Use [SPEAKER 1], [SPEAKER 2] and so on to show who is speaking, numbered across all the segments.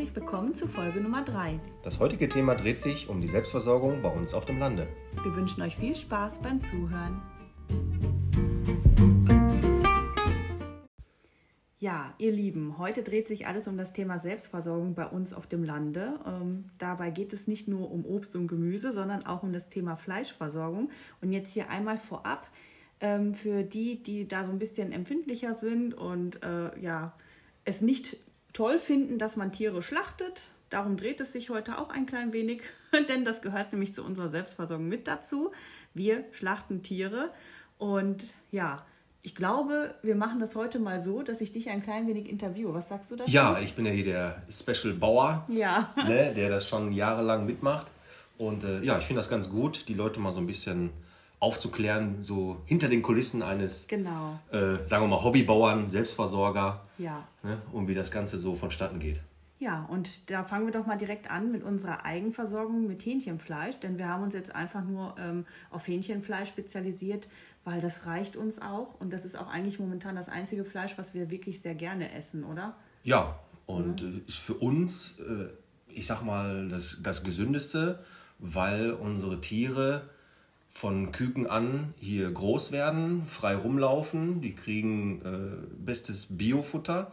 [SPEAKER 1] herzlich willkommen zu Folge Nummer 3.
[SPEAKER 2] Das heutige Thema dreht sich um die Selbstversorgung bei uns auf dem Lande.
[SPEAKER 1] Wir wünschen euch viel Spaß beim Zuhören. Ja, ihr Lieben, heute dreht sich alles um das Thema Selbstversorgung bei uns auf dem Lande. Ähm, dabei geht es nicht nur um Obst und Gemüse, sondern auch um das Thema Fleischversorgung. Und jetzt hier einmal vorab ähm, für die, die da so ein bisschen empfindlicher sind und äh, ja, es nicht toll finden, dass man Tiere schlachtet. Darum dreht es sich heute auch ein klein wenig, denn das gehört nämlich zu unserer Selbstversorgung mit dazu. Wir schlachten Tiere und ja, ich glaube, wir machen das heute mal so, dass ich dich ein klein wenig interviewe. Was sagst du dazu?
[SPEAKER 2] Ja, ich bin ja hier der Special Bauer,
[SPEAKER 1] ja.
[SPEAKER 2] ne, der das schon jahrelang mitmacht. Und äh, ja, ich finde das ganz gut, die Leute mal so ein bisschen aufzuklären, so hinter den Kulissen eines,
[SPEAKER 1] genau.
[SPEAKER 2] äh, sagen wir mal, Hobbybauern, Selbstversorger
[SPEAKER 1] ja.
[SPEAKER 2] ne, und wie das Ganze so vonstatten geht.
[SPEAKER 1] Ja, und da fangen wir doch mal direkt an mit unserer Eigenversorgung mit Hähnchenfleisch, denn wir haben uns jetzt einfach nur ähm, auf Hähnchenfleisch spezialisiert, weil das reicht uns auch und das ist auch eigentlich momentan das einzige Fleisch, was wir wirklich sehr gerne essen, oder?
[SPEAKER 2] Ja, und mhm. ist für uns, äh, ich sag mal, das, das Gesündeste, weil unsere Tiere von Küken an hier groß werden, frei rumlaufen. Die kriegen äh, bestes Biofutter,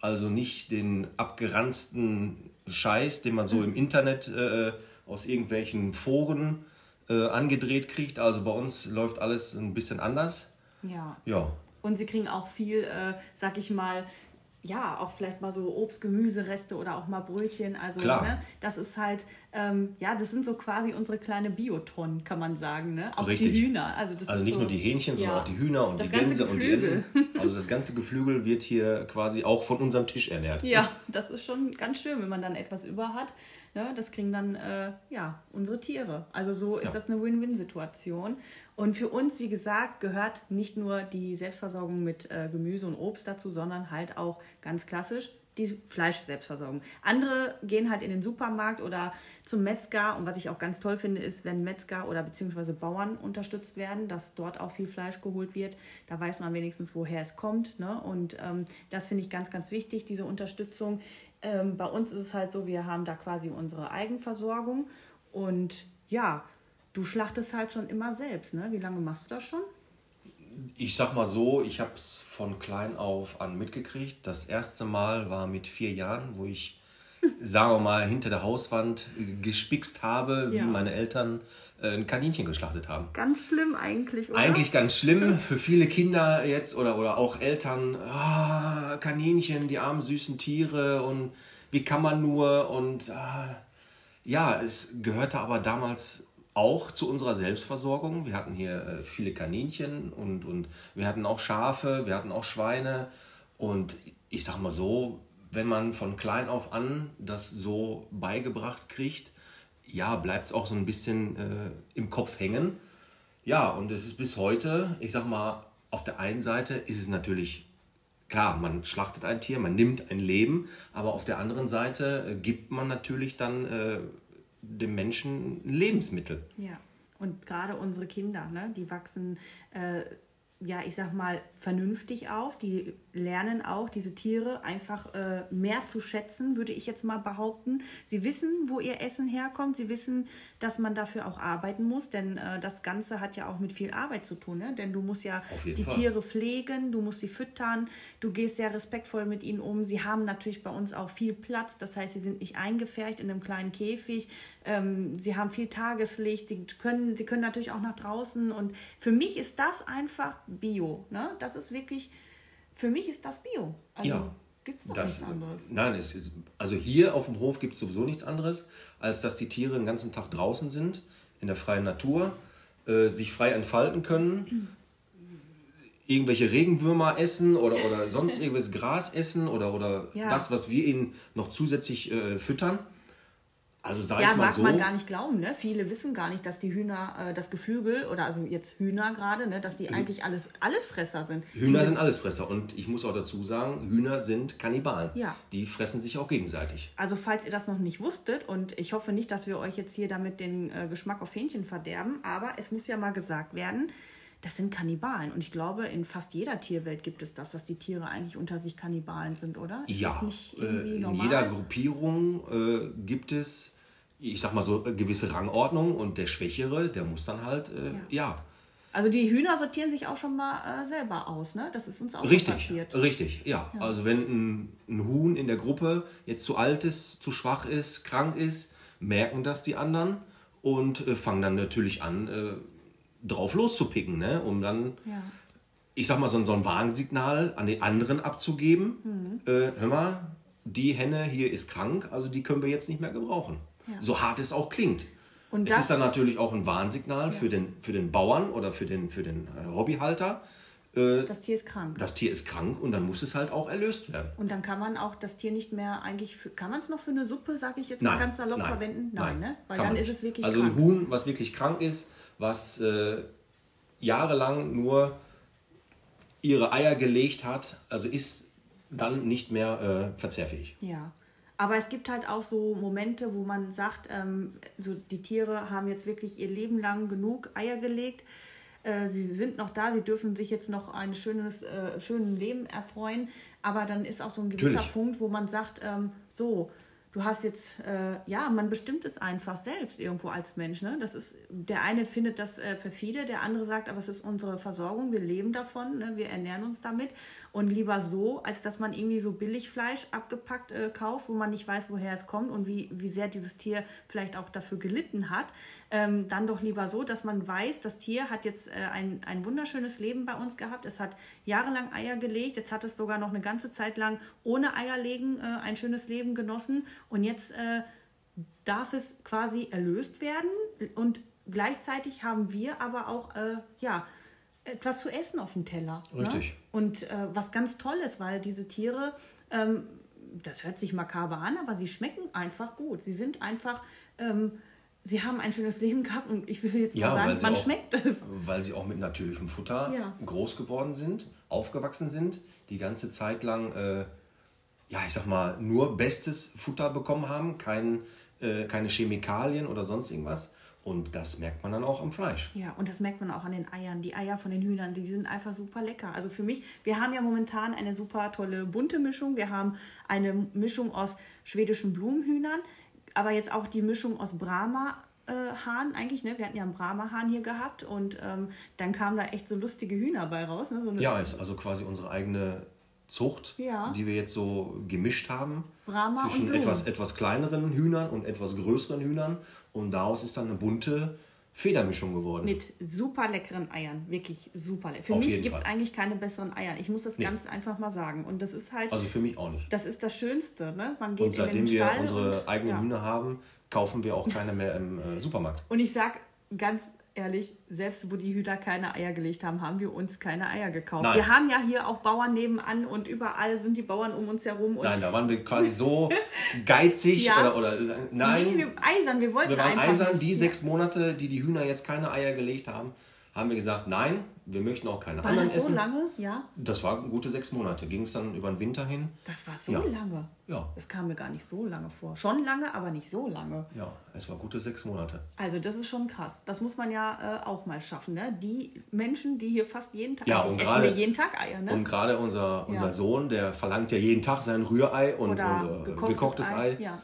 [SPEAKER 2] also nicht den abgeranzten Scheiß, den man so im Internet äh, aus irgendwelchen Foren äh, angedreht kriegt. Also bei uns läuft alles ein bisschen anders.
[SPEAKER 1] Ja.
[SPEAKER 2] Ja.
[SPEAKER 1] Und sie kriegen auch viel, äh, sag ich mal, ja, auch vielleicht mal so Obst, Gemüsereste oder auch mal Brötchen. Also,
[SPEAKER 2] Klar.
[SPEAKER 1] ne, das ist halt, ähm, ja, das sind so quasi unsere kleine Biotonnen, kann man sagen. Ne? Auch
[SPEAKER 2] Richtig.
[SPEAKER 1] die Hühner. Also, das
[SPEAKER 2] Also nicht
[SPEAKER 1] so,
[SPEAKER 2] nur die Hähnchen, sondern
[SPEAKER 1] ja.
[SPEAKER 2] auch die Hühner und
[SPEAKER 1] Das
[SPEAKER 2] die
[SPEAKER 1] ganze
[SPEAKER 2] Gänse und die
[SPEAKER 1] Geflügel.
[SPEAKER 2] Enten. Also das ganze Geflügel wird hier quasi auch von unserem Tisch ernährt.
[SPEAKER 1] Ja, das ist schon ganz schön, wenn man dann etwas über hat. Ne? Das kriegen dann äh, ja, unsere Tiere. Also so ist
[SPEAKER 2] Ja.
[SPEAKER 1] das eine Win-Win-Situation. Und für uns, wie gesagt, gehört nicht nur die Selbstversorgung mit äh, Gemüse und Obst dazu, sondern halt auch ganz klassisch die Fleisch-Selbstversorgung. Andere gehen halt in den Supermarkt oder zum Metzger. Und was ich auch ganz toll finde, ist, wenn Metzger oder beziehungsweise Bauern unterstützt werden, dass dort auch viel Fleisch geholt wird. Da weiß man wenigstens, woher es kommt. Ne? Und ähm, das finde ich ganz, ganz wichtig, diese Unterstützung. Ähm, bei uns ist es halt so, wir haben da quasi unsere Eigenversorgung. Und ja, du schlachtest halt schon immer selbst. Ne? Wie lange machst du das schon?
[SPEAKER 2] Ich sag mal so, ich habe es von klein auf an mitgekriegt. Das erste Mal war mit vier Jahren, wo ich, sagen wir mal, hinter der Hauswand gespickst habe, wie
[SPEAKER 1] Ja.
[SPEAKER 2] meine Eltern äh, ein Kaninchen geschlachtet haben.
[SPEAKER 1] Ganz schlimm eigentlich, oder?
[SPEAKER 2] Eigentlich ganz schlimm für viele Kinder jetzt oder, oder auch Eltern. Ah, Kaninchen, die armen süßen Tiere und wie kann man nur und ah, ja, es gehörte aber damals auch zu unserer Selbstversorgung. Wir hatten hier äh, viele Kaninchen und, und wir hatten auch Schafe, wir hatten auch Schweine und ich sag mal so, wenn man von klein auf an das so beigebracht kriegt, ja, bleibt es auch so ein bisschen äh, im Kopf hängen. Ja, und es ist bis heute, ich sag mal, auf der einen Seite ist es natürlich klar, man schlachtet ein Tier, man nimmt ein Leben, aber auf der anderen Seite äh, gibt man natürlich dann äh, dem Menschen Lebensmittel.
[SPEAKER 1] Ja, und gerade unsere Kinder, ne, die wachsen, äh, ja, ich sag mal, vernünftig auf. Die lernen auch, diese Tiere einfach äh, mehr zu schätzen, würde ich jetzt mal behaupten. Sie wissen, wo ihr Essen herkommt. Sie wissen, dass man dafür auch arbeiten muss, denn äh, das Ganze hat ja auch mit viel Arbeit zu tun. Ne? Denn du musst ja die
[SPEAKER 2] Fall.
[SPEAKER 1] Tiere pflegen, du musst sie füttern, du gehst sehr respektvoll mit ihnen um. Sie haben natürlich bei uns auch viel Platz, das heißt, sie sind nicht eingefärcht in einem kleinen Käfig. Ähm, sie haben viel Tageslicht, sie können, sie können natürlich auch nach draußen. Und für mich ist das einfach Bio. Ne? Das ist wirklich, für mich ist das Bio. Also
[SPEAKER 2] Ja,
[SPEAKER 1] gibt es nichts anderes.
[SPEAKER 2] nein, es ist, also hier auf dem Hof gibt es sowieso nichts anderes, als dass die Tiere den ganzen Tag draußen sind, in der freien Natur, äh, sich frei entfalten können, irgendwelche Regenwürmer essen oder, oder sonst irgendwelches Gras essen oder, oder
[SPEAKER 1] Ja.
[SPEAKER 2] das, was wir ihnen noch zusätzlich äh, füttern. Also sage
[SPEAKER 1] Ja,
[SPEAKER 2] ich mal
[SPEAKER 1] mag
[SPEAKER 2] so.
[SPEAKER 1] man gar nicht glauben, ne? Viele wissen gar nicht, dass die Hühner, äh, das Geflügel oder also jetzt Hühner gerade, ne, dass die eigentlich alles Allesfresser sind.
[SPEAKER 2] Hühner sind Allesfresser und ich muss auch dazu sagen, Hühner sind Kannibalen.
[SPEAKER 1] Ja.
[SPEAKER 2] Die fressen sich auch gegenseitig.
[SPEAKER 1] Also falls ihr das noch nicht wusstet und ich hoffe nicht, dass wir euch jetzt hier damit den äh, Geschmack auf Hähnchen verderben, aber es muss ja mal gesagt werden, das sind Kannibalen. Und ich glaube, in fast jeder Tierwelt gibt es das, dass die Tiere eigentlich unter sich Kannibalen sind, oder? Ist
[SPEAKER 2] ja,
[SPEAKER 1] das nicht
[SPEAKER 2] äh, in jeder Gruppierung äh, gibt es, ich sag mal so, äh, gewisse Rangordnung und der Schwächere, der muss dann halt, äh, ja.
[SPEAKER 1] Also die Hühner sortieren sich auch schon mal äh, selber aus, ne? Das ist uns auch schon
[SPEAKER 2] Richtig,
[SPEAKER 1] passiert.
[SPEAKER 2] richtig, ja. Also wenn ein, ein Huhn in der Gruppe jetzt zu alt ist, zu schwach ist, krank ist, merken das die anderen und äh, fangen dann natürlich an, äh, drauf loszupicken, ne? um dann,
[SPEAKER 1] Ja.
[SPEAKER 2] ich sag mal, so, ein- so ein Warnsignal an die anderen abzugeben.
[SPEAKER 1] Mhm.
[SPEAKER 2] Äh, hör mal, die Henne hier ist krank, also die können wir jetzt nicht mehr gebrauchen.
[SPEAKER 1] Ja.
[SPEAKER 2] So hart es auch klingt.
[SPEAKER 1] Und
[SPEAKER 2] es ist dann natürlich auch ein Warnsignal für, den, für den Bauern oder für den, für den äh, Hobbyhalter.
[SPEAKER 1] Das Tier ist krank.
[SPEAKER 2] Das Tier ist krank und dann muss es halt auch erlöst werden.
[SPEAKER 1] Und dann kann man auch das Tier nicht mehr eigentlich, für, kann man es noch für eine Suppe, sag ich jetzt mal
[SPEAKER 2] Nein,
[SPEAKER 1] ganz salopp,
[SPEAKER 2] nein,
[SPEAKER 1] verwenden? Nein, ne? Weil dann ist es wirklich
[SPEAKER 2] Also
[SPEAKER 1] krank.
[SPEAKER 2] ein Huhn, was wirklich krank ist, was äh, jahrelang nur ihre Eier gelegt hat, also ist dann nicht mehr äh, verzehrfähig.
[SPEAKER 1] Ja. Aber es gibt halt auch so Momente, wo man sagt, ähm, so die Tiere haben jetzt wirklich ihr Leben lang genug Eier gelegt. Äh, sie sind noch da, sie dürfen sich jetzt noch ein schönes, äh, schönes Leben erfreuen. Aber dann ist auch so ein gewisser
[SPEAKER 2] Natürlich.
[SPEAKER 1] Punkt, wo man sagt, ähm, so, du hast jetzt, äh, ja, man bestimmt es einfach selbst irgendwo als Mensch. Ne? Das ist, der eine findet das äh, perfide, der andere sagt, aber es ist unsere Versorgung, wir leben davon, ne? wir ernähren uns damit. Und lieber so, als dass man irgendwie so Billigfleisch abgepackt äh, kauft, wo man nicht weiß, woher es kommt und wie, wie sehr dieses Tier vielleicht auch dafür gelitten hat. Ähm, dann doch lieber so, dass man weiß, das Tier hat jetzt äh, ein, ein wunderschönes Leben bei uns gehabt. Es hat jahrelang Eier gelegt. Jetzt hat es sogar noch eine ganze Zeit lang ohne Eierlegen äh, ein schönes Leben genossen. Und jetzt äh, darf es quasi erlöst werden. Und gleichzeitig haben wir aber auch, äh, ja, etwas zu essen auf dem Teller.
[SPEAKER 2] Richtig.
[SPEAKER 1] Ne? Und äh, was ganz toll ist, weil diese Tiere, ähm, das hört sich makaber an, aber sie schmecken einfach gut. Sie sind einfach, ähm, sie haben ein schönes Leben gehabt und ich will jetzt
[SPEAKER 2] Ja,
[SPEAKER 1] mal sagen, man
[SPEAKER 2] auch-
[SPEAKER 1] schmeckt es.
[SPEAKER 2] Weil sie auch mit natürlichem Futter
[SPEAKER 1] Ja.
[SPEAKER 2] groß geworden sind, aufgewachsen sind, die ganze Zeit lang, äh, ja, ich sag mal, nur bestes Futter bekommen haben, kein, äh, keine Chemikalien oder sonst irgendwas. Und das merkt man dann auch am Fleisch.
[SPEAKER 1] Ja, und das merkt man auch an den Eiern. Die Eier von den Hühnern, die sind einfach super lecker. Also für mich, wir haben ja momentan eine super tolle bunte Mischung. Wir haben eine Mischung aus schwedischen Blumenhühnern, aber jetzt auch die Mischung aus Brahma. Hahn eigentlich, ne? Wir hatten ja einen Brahma-Hahn hier gehabt und ähm, dann kamen da echt so lustige Hühner bei raus. Ne? So
[SPEAKER 2] Ja, ist also quasi unsere eigene Zucht,
[SPEAKER 1] Ja.
[SPEAKER 2] die wir jetzt so gemischt haben.
[SPEAKER 1] Brahma
[SPEAKER 2] zwischen etwas, etwas kleineren Hühnern und etwas größeren Hühnern. Und daraus ist dann eine bunte Federmischung geworden.
[SPEAKER 1] Mit super leckeren Eiern. Wirklich super lecker. Für
[SPEAKER 2] Auf
[SPEAKER 1] mich gibt es eigentlich keine besseren Eier. Ich muss das
[SPEAKER 2] Nee.
[SPEAKER 1] ganz einfach mal sagen. Und das ist halt,
[SPEAKER 2] Also für mich auch nicht.
[SPEAKER 1] das ist das Schönste. Ne? Man geht
[SPEAKER 2] Und seitdem
[SPEAKER 1] in den
[SPEAKER 2] wir
[SPEAKER 1] Stall
[SPEAKER 2] unsere
[SPEAKER 1] und,
[SPEAKER 2] eigenen
[SPEAKER 1] ja.
[SPEAKER 2] Hühner haben, kaufen wir auch keine mehr im äh, Supermarkt.
[SPEAKER 1] Und ich sag ganz ehrlich, selbst wo die Hüter keine Eier gelegt haben, haben wir uns keine Eier gekauft.
[SPEAKER 2] Nein.
[SPEAKER 1] Wir haben ja hier auch Bauern nebenan und überall sind die Bauern um uns herum. Und
[SPEAKER 2] Nein, da waren wir quasi so geizig
[SPEAKER 1] Ja.
[SPEAKER 2] oder, oder nein.
[SPEAKER 1] Nee, wir eisern, wir wollten
[SPEAKER 2] Wir waren
[SPEAKER 1] einfach
[SPEAKER 2] eisern,
[SPEAKER 1] nicht.
[SPEAKER 2] die sechs Monate, die die Hühner jetzt keine Eier gelegt haben, haben wir gesagt, nein, wir möchten auch keine
[SPEAKER 1] War
[SPEAKER 2] anderen
[SPEAKER 1] das so
[SPEAKER 2] essen.
[SPEAKER 1] lange? Ja,
[SPEAKER 2] Das waren gute sechs Monate. Ging es dann über den Winter hin?
[SPEAKER 1] das war so
[SPEAKER 2] Ja.
[SPEAKER 1] lange.
[SPEAKER 2] Ja,
[SPEAKER 1] Das kam mir gar nicht so lange vor. Schon lange, aber nicht so lange.
[SPEAKER 2] ja, es war gute sechs Monate.
[SPEAKER 1] Also das ist schon krass. Das muss man ja äh, auch mal schaffen. Ne? Die Menschen, die hier fast jeden Tag,
[SPEAKER 2] Ja,
[SPEAKER 1] eigentlich
[SPEAKER 2] und
[SPEAKER 1] wir jeden Tag Eier, ne?
[SPEAKER 2] Und gerade unser, unser
[SPEAKER 1] Ja.
[SPEAKER 2] Sohn, der verlangt ja jeden Tag sein Rührei und, und, äh,
[SPEAKER 1] gekochtes,
[SPEAKER 2] gekochtes
[SPEAKER 1] Ei.
[SPEAKER 2] Ei.
[SPEAKER 1] Ja.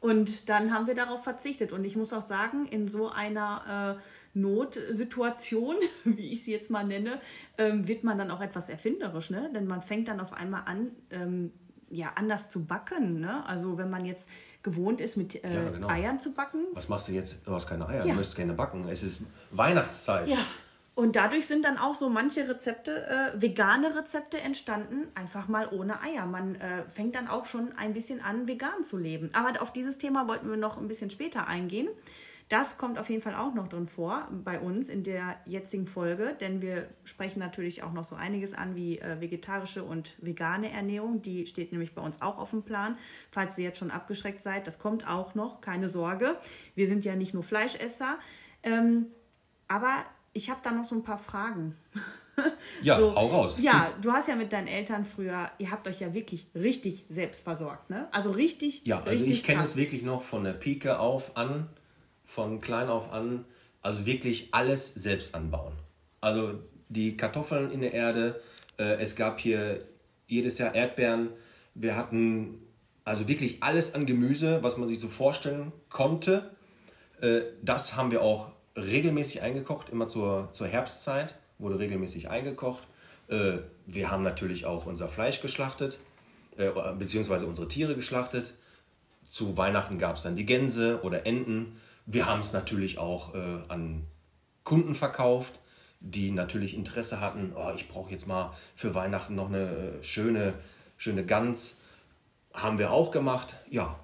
[SPEAKER 1] Und dann haben wir darauf verzichtet. Und ich muss auch sagen, in so einer äh, Notsituation, wie ich sie jetzt mal nenne, ähm, wird man dann auch etwas erfinderisch, ne? Denn man fängt dann auf einmal an, ähm, ja, anders zu backen. Ne? Also wenn man jetzt gewohnt ist, mit äh,
[SPEAKER 2] Ja, genau.
[SPEAKER 1] Eiern zu backen,
[SPEAKER 2] Was machst du jetzt? Du hast keine Eier,
[SPEAKER 1] Ja.
[SPEAKER 2] du möchtest gerne backen. Es ist Weihnachtszeit.
[SPEAKER 1] Ja. Und dadurch sind dann auch so manche Rezepte, äh, vegane Rezepte entstanden, einfach mal ohne Eier. Man äh, fängt dann auch schon ein bisschen an, vegan zu leben. Aber auf dieses Thema wollten wir noch ein bisschen später eingehen. Das kommt auf jeden Fall auch noch drin vor bei uns in der jetzigen Folge, denn wir sprechen natürlich auch noch so einiges an wie äh, vegetarische und vegane Ernährung. Die steht nämlich bei uns auch auf dem Plan. Falls ihr jetzt schon abgeschreckt seid, das kommt auch noch, keine Sorge. Wir sind ja nicht nur Fleischesser. Ähm, aber ich habe da noch so ein paar Fragen.
[SPEAKER 2] Ja,
[SPEAKER 1] so,
[SPEAKER 2] hau raus.
[SPEAKER 1] Ja, du hast ja mit deinen Eltern früher, ihr habt euch ja wirklich richtig selbst versorgt, ne? Also richtig.
[SPEAKER 2] Ja, also
[SPEAKER 1] richtig
[SPEAKER 2] ich kenne es wirklich noch von der Pike auf an, von klein auf an, also wirklich alles selbst anbauen. Also die Kartoffeln in der Erde. Äh, es gab hier jedes Jahr Erdbeeren. Wir hatten also wirklich alles an Gemüse, was man sich so vorstellen konnte. Äh, das haben wir auch regelmäßig eingekocht, immer zur, zur Herbstzeit wurde regelmäßig eingekocht. Äh, wir haben natürlich auch unser Fleisch geschlachtet, äh, beziehungsweise unsere Tiere geschlachtet. Zu Weihnachten gab es dann die Gänse oder Enten. Wir haben es natürlich auch äh, an Kunden verkauft, die natürlich Interesse hatten, oh, ich brauche jetzt mal für Weihnachten noch eine schöne, schöne Gans. Haben wir auch gemacht, ja.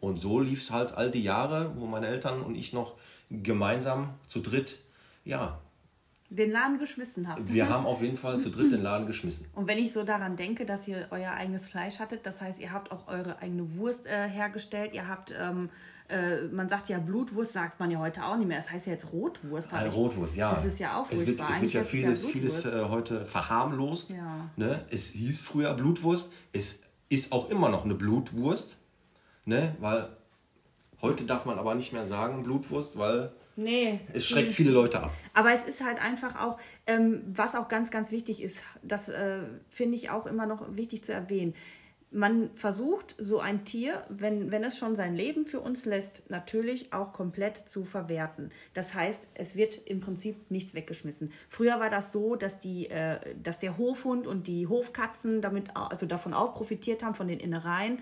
[SPEAKER 2] Und so lief es halt all die Jahre, wo meine Eltern und ich noch gemeinsam zu dritt, ja,
[SPEAKER 1] den Laden geschmissen habt.
[SPEAKER 2] Wir haben auf jeden Fall zu dritt den Laden geschmissen.
[SPEAKER 1] Und wenn ich so daran denke, dass ihr euer eigenes Fleisch hattet, das heißt, ihr habt auch eure eigene Wurst äh, hergestellt, ihr habt, ähm, äh, man sagt ja Blutwurst, sagt man ja heute auch nicht mehr. Das heißt ja jetzt Rotwurst.
[SPEAKER 2] Ah, Rotwurst, ja.
[SPEAKER 1] Das ist ja auch
[SPEAKER 2] furchtbar. Es wird, es wird ja vieles, ja vieles äh, heute verharmlost. Ja. Ne? Es hieß früher Blutwurst, es ist auch immer noch eine Blutwurst, ne? weil heute darf man aber nicht mehr sagen Blutwurst, weil Nee. Es schreckt viele Leute ab.
[SPEAKER 1] Aber es ist halt einfach auch, ähm, was auch ganz, ganz wichtig ist, das äh, finde ich auch immer noch wichtig zu erwähnen. Man versucht, so ein Tier, wenn, wenn es schon sein Leben für uns lässt, natürlich auch komplett zu verwerten. Das heißt, es wird im Prinzip nichts weggeschmissen. Früher war das so, dass, die, äh, dass der Hofhund und die Hofkatzen damit, also davon auch profitiert haben, von den Innereien.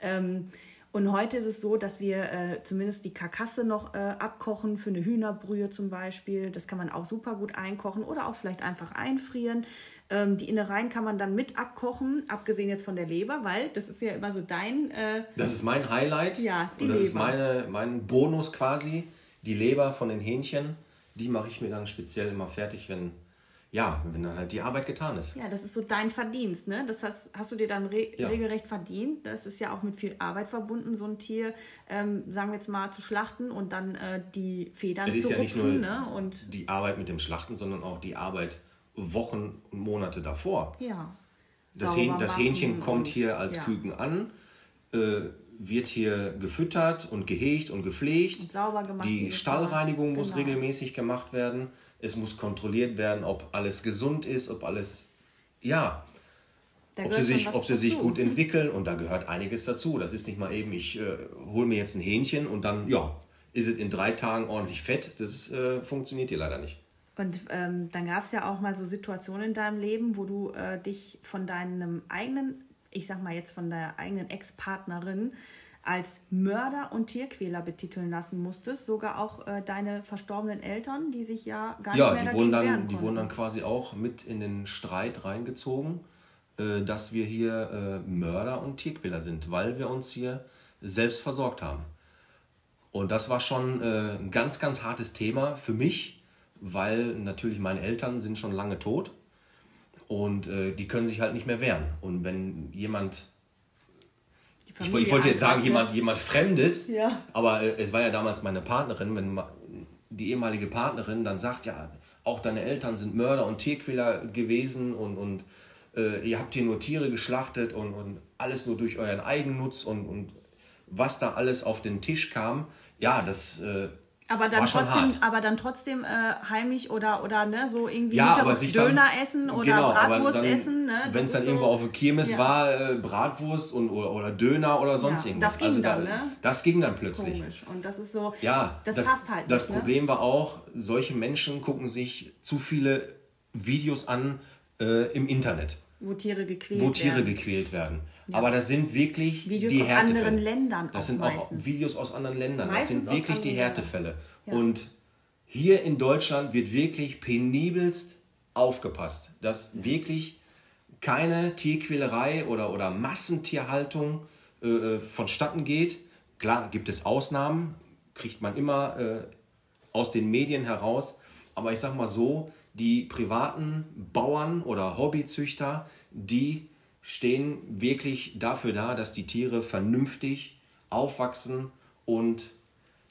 [SPEAKER 1] Ähm, und heute ist es so, dass wir äh, zumindest die Karkasse noch äh, abkochen für eine Hühnerbrühe zum Beispiel. Das kann man auch super gut einkochen oder auch vielleicht einfach einfrieren. Ähm, die Innereien kann man dann mit abkochen, abgesehen jetzt von der Leber, weil das ist ja immer so dein. Äh,
[SPEAKER 2] das ist mein Highlight.
[SPEAKER 1] Ja,
[SPEAKER 2] die Und das Leber. ist meine, mein Bonus quasi. Die Leber von den Hähnchen, die mache ich mir dann speziell immer fertig, wenn ja, wenn dann halt die Arbeit getan ist.
[SPEAKER 1] Ja, das ist so dein Verdienst, ne? Das hast, hast du dir dann re ja. regelrecht verdient. Das ist ja auch mit viel Arbeit verbunden, so ein Tier, ähm, sagen wir jetzt mal, zu schlachten und dann äh, die Federn
[SPEAKER 2] das
[SPEAKER 1] zu
[SPEAKER 2] ist ja nicht nur ne? und die Arbeit mit dem Schlachten, sondern auch die Arbeit Wochen und Monate davor.
[SPEAKER 1] Ja.
[SPEAKER 2] Das, Hähn, das Hähnchen kommt hier als ja. Küken an, äh, wird hier gefüttert und gehegt und gepflegt. Und
[SPEAKER 1] sauber gemacht.
[SPEAKER 2] Die Stallreinigung muss genau. regelmäßig gemacht werden es muss kontrolliert werden, ob alles gesund ist, ob alles, ja, ob sie, sich, ob sie sich gut entwickeln und da gehört einiges dazu. Das ist nicht mal eben, ich äh, hole mir jetzt ein Hähnchen und dann, ja, ist es in drei Tagen ordentlich fett. Das äh, funktioniert hier leider nicht.
[SPEAKER 1] Und ähm, dann gab es ja auch mal so Situationen in deinem Leben, wo du äh, dich von deinem eigenen, ich sag mal jetzt von der eigenen Ex-Partnerin als Mörder und Tierquäler betiteln lassen musstest, sogar auch äh, deine verstorbenen Eltern, die sich ja gar ja, nicht mehr
[SPEAKER 2] die wurden dann, die wurden dann quasi auch mit in den Streit reingezogen, äh, dass wir hier äh, Mörder und Tierquäler sind, weil wir uns hier selbst versorgt haben. Und das war schon äh, ein ganz, ganz hartes Thema für mich, weil natürlich meine Eltern sind schon lange tot und äh, die können sich halt nicht mehr wehren. Und wenn jemand ich, ich, wollte jetzt sagen, jemand, jemand Fremdes,
[SPEAKER 1] ja.
[SPEAKER 2] aber äh, es war ja damals meine Partnerin, wenn die ehemalige Partnerin dann sagt, ja, auch deine Eltern sind Mörder und Tierquäler gewesen und, und äh, ihr habt hier nur Tiere geschlachtet und, und alles nur durch euren Eigennutz und, und was da alles auf den Tisch kam, ja, das äh,
[SPEAKER 1] aber dann trotzdem, aber dann trotzdem äh, heimlich oder oder ne so irgendwie ja, aber sich Döner dann, essen oder genau, Bratwurst dann, essen. Ne?
[SPEAKER 2] Wenn es dann so, irgendwo auf der Kirmes ja. war, äh, Bratwurst und oder, oder Döner oder sonst ja, irgendwas.
[SPEAKER 1] Das ging also dann, da, ne?
[SPEAKER 2] Das ging dann plötzlich.
[SPEAKER 1] Komisch. Und das ist so.
[SPEAKER 2] Ja,
[SPEAKER 1] das, das passt halt.
[SPEAKER 2] Das nicht, ne? Problem ne? war auch, solche Menschen gucken sich zu viele Videos an äh, im Internet.
[SPEAKER 1] Wo Tiere gequält
[SPEAKER 2] Wo Tiere werden. gequält werden. Ja. Aber das sind wirklich
[SPEAKER 1] Videos
[SPEAKER 2] die
[SPEAKER 1] aus Härtefälle. anderen Ländern.
[SPEAKER 2] Das sind meistens. auch Videos aus anderen Ländern. Meistens das sind wirklich die Härtefälle. Ja. Und hier in Deutschland wird wirklich penibelst aufgepasst, dass wirklich keine Tierquälerei oder, oder Massentierhaltung äh, äh, vonstatten geht. Klar gibt es Ausnahmen, kriegt man immer äh, aus den Medien heraus. Aber ich sag mal so, die privaten Bauern oder Hobbyzüchter, die stehen wirklich dafür da, dass die Tiere vernünftig aufwachsen und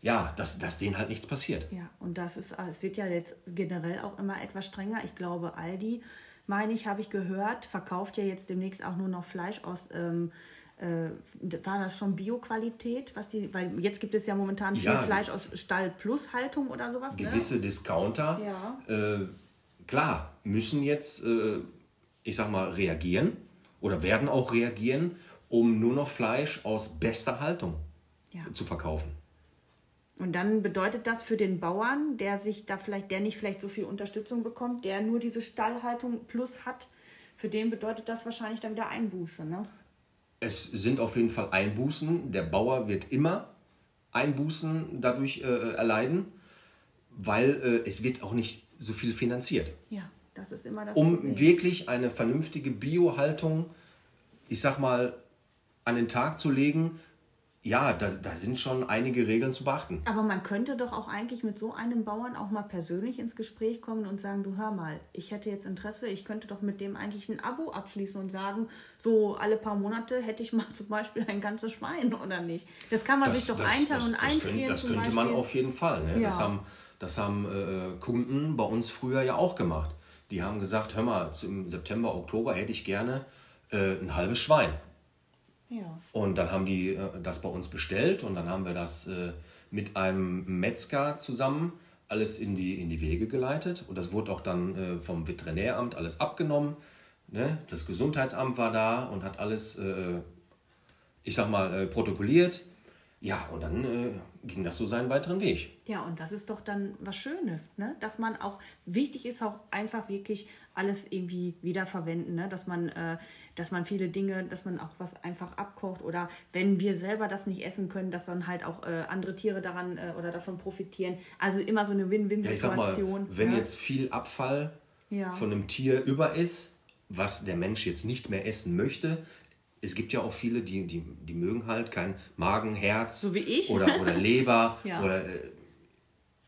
[SPEAKER 2] ja, dass, dass denen halt nichts passiert.
[SPEAKER 1] Ja, und das ist, es wird ja jetzt generell auch immer etwas strenger. Ich glaube, Aldi, meine ich, habe ich gehört, verkauft ja jetzt demnächst auch nur noch Fleisch aus. Ähm, äh, war das schon Bioqualität, was die, weil jetzt gibt es ja momentan viel ja, Fleisch aus Stall Plus Haltung oder sowas.
[SPEAKER 2] Ne? Gewisse ne? Discounter
[SPEAKER 1] ja.
[SPEAKER 2] äh, klar, müssen jetzt, äh, ich sag mal, reagieren oder werden auch reagieren, um nur noch Fleisch aus bester Haltung
[SPEAKER 1] Ja.
[SPEAKER 2] zu verkaufen.
[SPEAKER 1] Und dann bedeutet das für den Bauern, der sich da vielleicht, der nicht vielleicht so viel Unterstützung bekommt, der nur diese Stallhaltung plus hat, für den bedeutet das wahrscheinlich dann wieder Einbuße, ne?
[SPEAKER 2] Es sind auf jeden Fall Einbußen. Der Bauer wird immer Einbußen dadurch äh, erleiden, weil äh, es wird auch nicht so viel finanziert.
[SPEAKER 1] Ja, das ist immer das
[SPEAKER 2] Um
[SPEAKER 1] Problem.
[SPEAKER 2] wirklich eine vernünftige Biohaltung, ich sag mal, an den Tag zu legen, ja, da, da sind schon einige Regeln zu beachten.
[SPEAKER 1] Aber man könnte doch auch eigentlich mit so einem Bauern auch mal persönlich ins Gespräch kommen und sagen, du hör mal, ich hätte jetzt Interesse, ich könnte doch mit dem eigentlich ein Abo abschließen und sagen, so alle paar Monate hätte ich mal zum Beispiel ein ganzes Schwein oder nicht. Das kann man sich doch einteilen und
[SPEAKER 2] das
[SPEAKER 1] einfrieren
[SPEAKER 2] könnte, das könnte man auf jeden Fall. Ne? Das
[SPEAKER 1] Ja.
[SPEAKER 2] haben, das haben äh, Kunden bei uns früher ja auch gemacht. Die haben gesagt, hör mal, im September, Oktober hätte ich gerne äh, ein halbes Schwein.
[SPEAKER 1] ja.
[SPEAKER 2] Und dann haben die äh, das bei uns bestellt und dann haben wir das äh, mit einem Metzger zusammen alles in die, in die Wege geleitet. Und das wurde auch dann äh, vom Veterinäramt alles abgenommen. Ne? Das Gesundheitsamt war da und hat alles, äh, ich sag mal, äh, protokolliert. Ja, und dann äh, ging das so seinen weiteren Weg.
[SPEAKER 1] Ja, und das ist doch dann was Schönes, ne? Dass man auch, wichtig ist auch einfach wirklich alles irgendwie wiederverwenden, ne? Dass man, äh, dass man viele Dinge, dass man auch was einfach abkocht oder wenn wir selber das nicht essen können, dass dann halt auch äh, andere Tiere daran äh, oder davon profitieren. Also immer so eine
[SPEAKER 2] Ja,
[SPEAKER 1] Win-Win-Situation.
[SPEAKER 2] wenn
[SPEAKER 1] ne?
[SPEAKER 2] jetzt viel Abfall
[SPEAKER 1] Ja.
[SPEAKER 2] von einem Tier über ist, was der Mensch jetzt nicht mehr essen möchte, es gibt ja auch viele, die, die, die mögen halt kein Magen, Herz
[SPEAKER 1] So.
[SPEAKER 2] Oder, oder Leber.
[SPEAKER 1] Ja.
[SPEAKER 2] Oder, äh,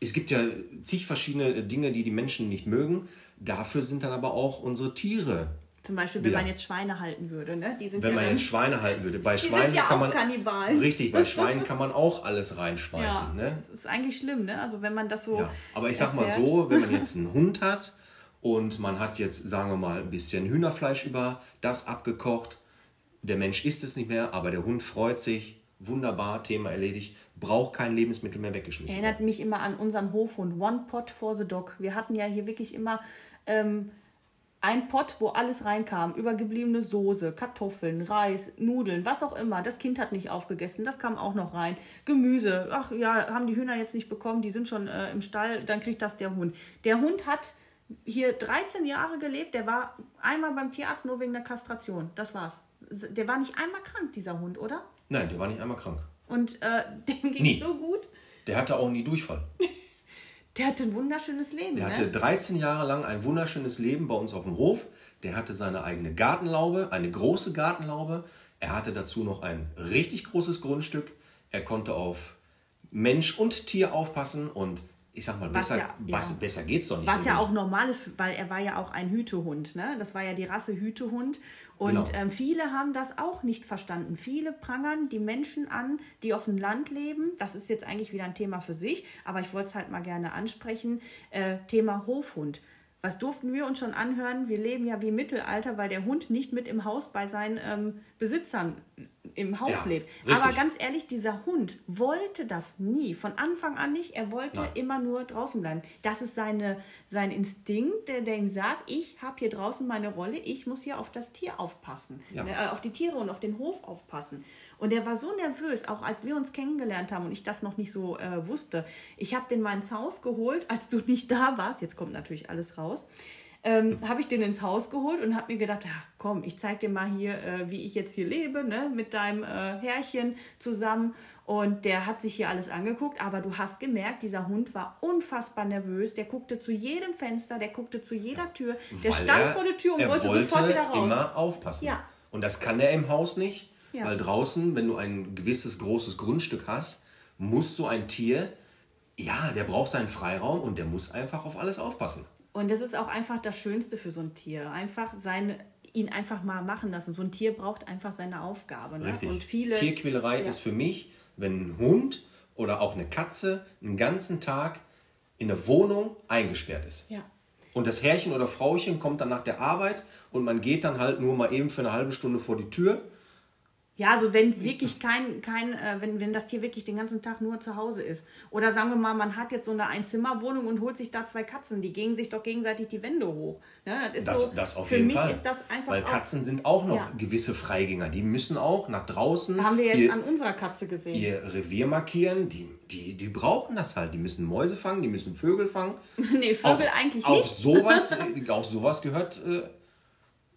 [SPEAKER 2] es gibt ja zig verschiedene Dinge, die die Menschen nicht mögen. Dafür sind dann aber auch unsere Tiere.
[SPEAKER 1] Zum Beispiel, wenn
[SPEAKER 2] wieder.
[SPEAKER 1] man jetzt Schweine halten würde, ne? Die sind
[SPEAKER 2] Wenn
[SPEAKER 1] ja
[SPEAKER 2] man
[SPEAKER 1] dann,
[SPEAKER 2] jetzt Schweine halten würde. Bei
[SPEAKER 1] die
[SPEAKER 2] Schweinen
[SPEAKER 1] sind ja
[SPEAKER 2] kann
[SPEAKER 1] auch
[SPEAKER 2] man.
[SPEAKER 1] Kannibalen.
[SPEAKER 2] Richtig, bei Schweinen kann man auch alles
[SPEAKER 1] Ja,
[SPEAKER 2] reinschmeißen. Ne?
[SPEAKER 1] das ist eigentlich schlimm, ne? Also wenn man das so.
[SPEAKER 2] Ja, aber ich sag mal so, wenn man jetzt einen Hund hat und man hat jetzt, sagen wir mal, ein bisschen Hühnerfleisch über, das abgekocht, der Mensch isst es nicht mehr, aber der Hund freut sich, wunderbar, Thema erledigt, braucht kein Lebensmittel mehr weggeschmissen.
[SPEAKER 1] Erinnert mich immer an unseren Hofhund, One Pot for the Dog. Wir hatten ja hier wirklich immer ähm, ein Pot, wo alles reinkam. Übergebliebene Soße, Kartoffeln, Reis, Nudeln, was auch immer. Das Kind hat nicht aufgegessen, das kam auch noch rein. Gemüse, ach ja, haben die Hühner jetzt nicht bekommen, die sind schon äh, im Stall, dann kriegt das der Hund. Der Hund hat hier 13 Jahre gelebt, der war einmal beim Tierarzt nur wegen der Kastration. Das war's. Der war nicht einmal krank, dieser Hund, oder?
[SPEAKER 2] Nein, der war nicht einmal krank.
[SPEAKER 1] Und äh, dem ging es so gut.
[SPEAKER 2] Der hatte auch nie Durchfall.
[SPEAKER 1] Der hatte ein wunderschönes Leben.
[SPEAKER 2] Der
[SPEAKER 1] ne?
[SPEAKER 2] hatte 13 Jahre lang ein wunderschönes Leben bei uns auf dem Hof. Der hatte seine eigene Gartenlaube, eine große Gartenlaube. Er hatte dazu noch ein richtig großes Grundstück. Er konnte auf Mensch und Tier aufpassen und ich sag mal,
[SPEAKER 1] Was
[SPEAKER 2] besser,
[SPEAKER 1] ja-
[SPEAKER 2] was,
[SPEAKER 1] ja.
[SPEAKER 2] besser geht's doch nicht.
[SPEAKER 1] Was ja auch normal ist, weil er war ja auch ein Hütehund. Ne? Das war ja die Rasse Hütehund. Und
[SPEAKER 2] Genau.
[SPEAKER 1] ähm, viele haben das auch nicht verstanden. Viele prangern die Menschen an, die auf dem Land leben. Das ist jetzt eigentlich wieder ein Thema für sich, aber ich wollte es halt mal gerne ansprechen. Äh, Thema Hofhund. Was durften wir uns schon anhören? Wir leben ja wie im Mittelalter, weil der Hund nicht mit im Haus bei seinen ähm, Besitzern im Haus
[SPEAKER 2] Ja,
[SPEAKER 1] lebt.
[SPEAKER 2] richtig.
[SPEAKER 1] Aber ganz ehrlich, dieser Hund wollte das nie. Von Anfang an nicht. Er wollte
[SPEAKER 2] Nein.
[SPEAKER 1] immer nur draußen bleiben. Das ist seine, sein Instinkt, der, der ihm sagt, ich habe hier draußen meine Rolle, ich muss hier auf das Tier aufpassen.
[SPEAKER 2] Ja.
[SPEAKER 1] Äh, auf die Tiere und auf den Hof aufpassen. Und er war so nervös, auch als wir uns kennengelernt haben und ich das noch nicht so äh, wusste. Ich habe den mal ins Haus geholt, als du nicht da warst. Jetzt kommt natürlich alles raus. Ähm, habe ich den ins Haus geholt und habe mir gedacht, ja, komm, ich zeig dir mal hier, äh, wie ich jetzt hier lebe, ne, mit deinem äh, Herrchen zusammen. Und der hat sich hier alles angeguckt, aber du hast gemerkt, dieser Hund war unfassbar nervös. Der guckte zu jedem Fenster, der guckte zu jeder Tür. Der
[SPEAKER 2] Weil
[SPEAKER 1] stand
[SPEAKER 2] er-
[SPEAKER 1] vor der Tür und
[SPEAKER 2] er
[SPEAKER 1] wollte, sofort wieder raus.
[SPEAKER 2] immer aufpassen.
[SPEAKER 1] Ja.
[SPEAKER 2] Und das kann er im Haus nicht,
[SPEAKER 1] Ja.
[SPEAKER 2] weil draußen, wenn du ein gewisses großes Grundstück hast, muss so ein Tier, ja, der braucht seinen Freiraum und der muss einfach auf alles aufpassen.
[SPEAKER 1] Und das ist auch einfach das Schönste für so ein Tier. Einfach sein, ihn einfach mal machen lassen. So ein Tier braucht einfach seine Aufgabe. Ne?
[SPEAKER 2] Richtig.
[SPEAKER 1] Und viele.
[SPEAKER 2] Tierquälerei
[SPEAKER 1] Ja.
[SPEAKER 2] ist für mich, wenn ein Hund oder auch eine Katze einen ganzen Tag in der Wohnung eingesperrt ist.
[SPEAKER 1] Ja.
[SPEAKER 2] Und das Herrchen oder Frauchen kommt dann nach der Arbeit und man geht dann halt nur mal eben für eine halbe Stunde vor die Tür.
[SPEAKER 1] Ja, also wenn wirklich kein, kein äh, wenn, wenn das Tier wirklich den ganzen Tag nur zu Hause ist. Oder sagen wir mal, man hat jetzt so eine Einzimmerwohnung und holt sich da zwei Katzen, die gehen sich doch gegenseitig die Wände hoch. Ja, das ist
[SPEAKER 2] Das,
[SPEAKER 1] so,
[SPEAKER 2] das auf
[SPEAKER 1] für
[SPEAKER 2] jeden
[SPEAKER 1] mich
[SPEAKER 2] Fall.
[SPEAKER 1] ist das einfach
[SPEAKER 2] Weil
[SPEAKER 1] auch,
[SPEAKER 2] Katzen sind auch noch
[SPEAKER 1] Ja.
[SPEAKER 2] gewisse Freigänger. Die müssen auch nach draußen
[SPEAKER 1] haben wir jetzt
[SPEAKER 2] ihr,
[SPEAKER 1] an unserer Katze gesehen.
[SPEAKER 2] ihr Revier markieren. Die, die, die brauchen das halt. Die müssen Mäuse fangen, die müssen Vögel fangen.
[SPEAKER 1] nee, Vögel eigentlich
[SPEAKER 2] auch
[SPEAKER 1] nicht.
[SPEAKER 2] Sowas, äh, auch sowas gehört äh,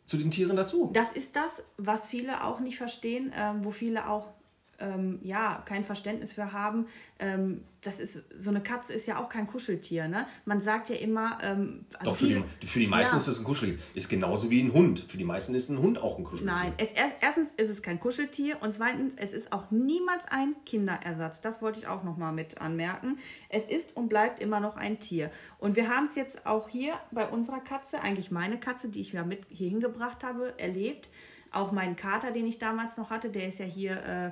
[SPEAKER 2] zu den Tieren dazu.
[SPEAKER 1] Das ist das, was viele auch nicht verstehen, ähm, wo viele auch ähm, ja kein Verständnis für haben. Ähm, das ist so eine Katze ist ja auch kein Kuscheltier, ne? Man sagt ja immer, ähm, also
[SPEAKER 2] Doch, für die, für die meisten
[SPEAKER 1] Ja.
[SPEAKER 2] ist das ein Kuscheltier. Ist genauso wie ein Hund. Für die meisten ist ein Hund auch ein Kuscheltier.
[SPEAKER 1] Nein, es, er- erstens ist es kein Kuscheltier und zweitens, es ist auch niemals ein Kinderersatz. Das wollte ich auch nochmal mit anmerken. Es ist und bleibt immer noch ein Tier. Und wir haben es jetzt auch hier bei unserer Katze, eigentlich meine Katze, die ich ja mit hier hingebracht habe, erlebt. Auch meinen Kater, den ich damals noch hatte, der ist ja hier, äh,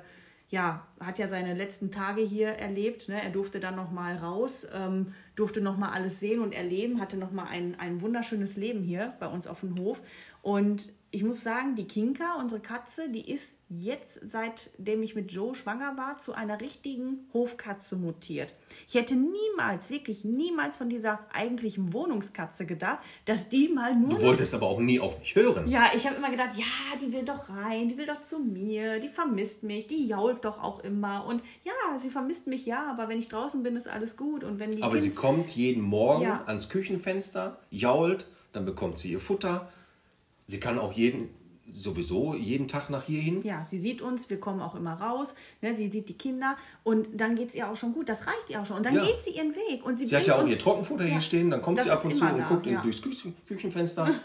[SPEAKER 1] ja, hat ja seine letzten Tage hier erlebt. Ne? Er durfte dann nochmal raus, ähm, durfte nochmal alles sehen und erleben, hatte nochmal ein, ein wunderschönes Leben hier bei uns auf dem Hof. Und ich muss sagen, die Kinka, unsere Katze, die ist jetzt, seitdem ich mit Joe schwanger war, zu einer richtigen Hofkatze mutiert. Ich hätte niemals, wirklich niemals von dieser eigentlichen Wohnungskatze gedacht, dass die mal nur
[SPEAKER 2] Du wolltest aber auch nie auf mich hören.
[SPEAKER 1] ja, ich habe immer gedacht, ja, die will doch rein, die will doch zu mir, die vermisst mich, die jault doch auch immer. Und ja, sie vermisst mich, ja, aber wenn ich draußen bin, ist alles gut. Und wenn die
[SPEAKER 2] Aber sie
[SPEAKER 1] Kinds-
[SPEAKER 2] kommt jeden Morgen
[SPEAKER 1] Ja.
[SPEAKER 2] ans Küchenfenster, jault, dann bekommt sie ihr Futter. Sie kann auch jeden, sowieso jeden Tag nach hier hin.
[SPEAKER 1] Ja, sie sieht uns, wir kommen auch immer raus, ne, sie sieht die Kinder und dann geht es ihr auch schon gut. Das reicht ihr auch schon. Und dann
[SPEAKER 2] Ja.
[SPEAKER 1] geht sie ihren Weg. Und sie,
[SPEAKER 2] Sie hat ja auch ihr Trockenfutter hier
[SPEAKER 1] Ja.
[SPEAKER 2] stehen, dann kommt
[SPEAKER 1] Das
[SPEAKER 2] sie ab und zu und
[SPEAKER 1] da,
[SPEAKER 2] guckt in-
[SPEAKER 1] ja.
[SPEAKER 2] durchs Küchen Küchenfenster.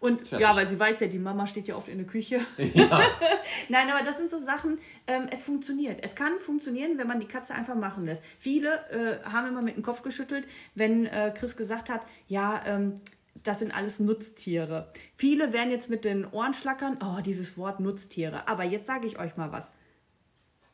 [SPEAKER 1] Und
[SPEAKER 2] Fertig.
[SPEAKER 1] ja, weil sie weiß ja, die Mama steht ja oft in der Küche. Nein, aber das sind so Sachen, ähm, es funktioniert. Es kann funktionieren, wenn man die Katze einfach machen lässt. Viele äh, haben immer mit dem Kopf geschüttelt, wenn äh, Chris gesagt hat, ja, ähm, das sind alles Nutztiere. Viele werden jetzt mit den Ohren schlackern, oh, dieses Wort Nutztiere. Aber jetzt sage ich euch mal was.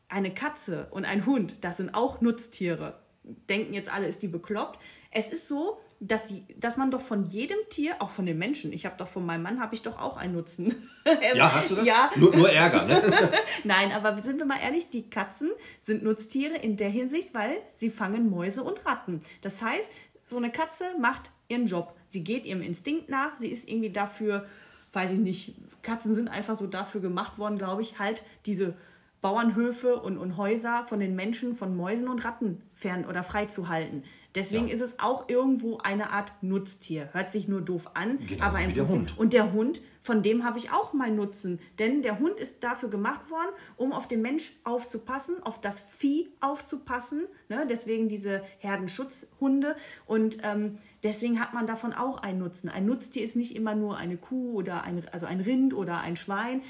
[SPEAKER 1] Eine Katze und ein Hund, das sind auch Nutztiere. Denken jetzt alle, ist die bekloppt? Es ist so, dass, die, dass man doch von jedem Tier, auch von den Menschen, ich habe doch von meinem Mann, habe ich doch auch einen Nutzen.
[SPEAKER 2] Ja, hast du das?
[SPEAKER 1] Ja,
[SPEAKER 2] Nur, nur Ärger, ne?
[SPEAKER 1] Nein, aber sind wir mal ehrlich, die Katzen sind Nutztiere in der Hinsicht, weil sie fangen Mäuse und Ratten. Das heißt, so eine Katze macht ihren Job. Sie geht ihrem Instinkt nach, sie ist irgendwie dafür, weiß ich nicht, Katzen sind einfach so dafür gemacht worden, glaube ich, halt diese Bauernhöfe und, und Häuser von den Menschen, von Mäusen und Ratten fern oder frei zu halten. Deswegen
[SPEAKER 2] Ja.
[SPEAKER 1] ist es auch irgendwo eine Art Nutztier. Hört sich nur doof an,
[SPEAKER 2] Genauso
[SPEAKER 1] aber Prinzip
[SPEAKER 2] Hund.
[SPEAKER 1] und der Hund, von dem habe ich auch mal Nutzen. Denn der Hund ist dafür gemacht worden, um auf den Mensch aufzupassen, auf das Vieh aufzupassen. Ne? Deswegen diese Herdenschutzhunde. Und ähm, deswegen hat man davon auch einen Nutzen. Ein Nutztier ist nicht immer nur eine Kuh oder ein, also ein Rind oder ein Schwein.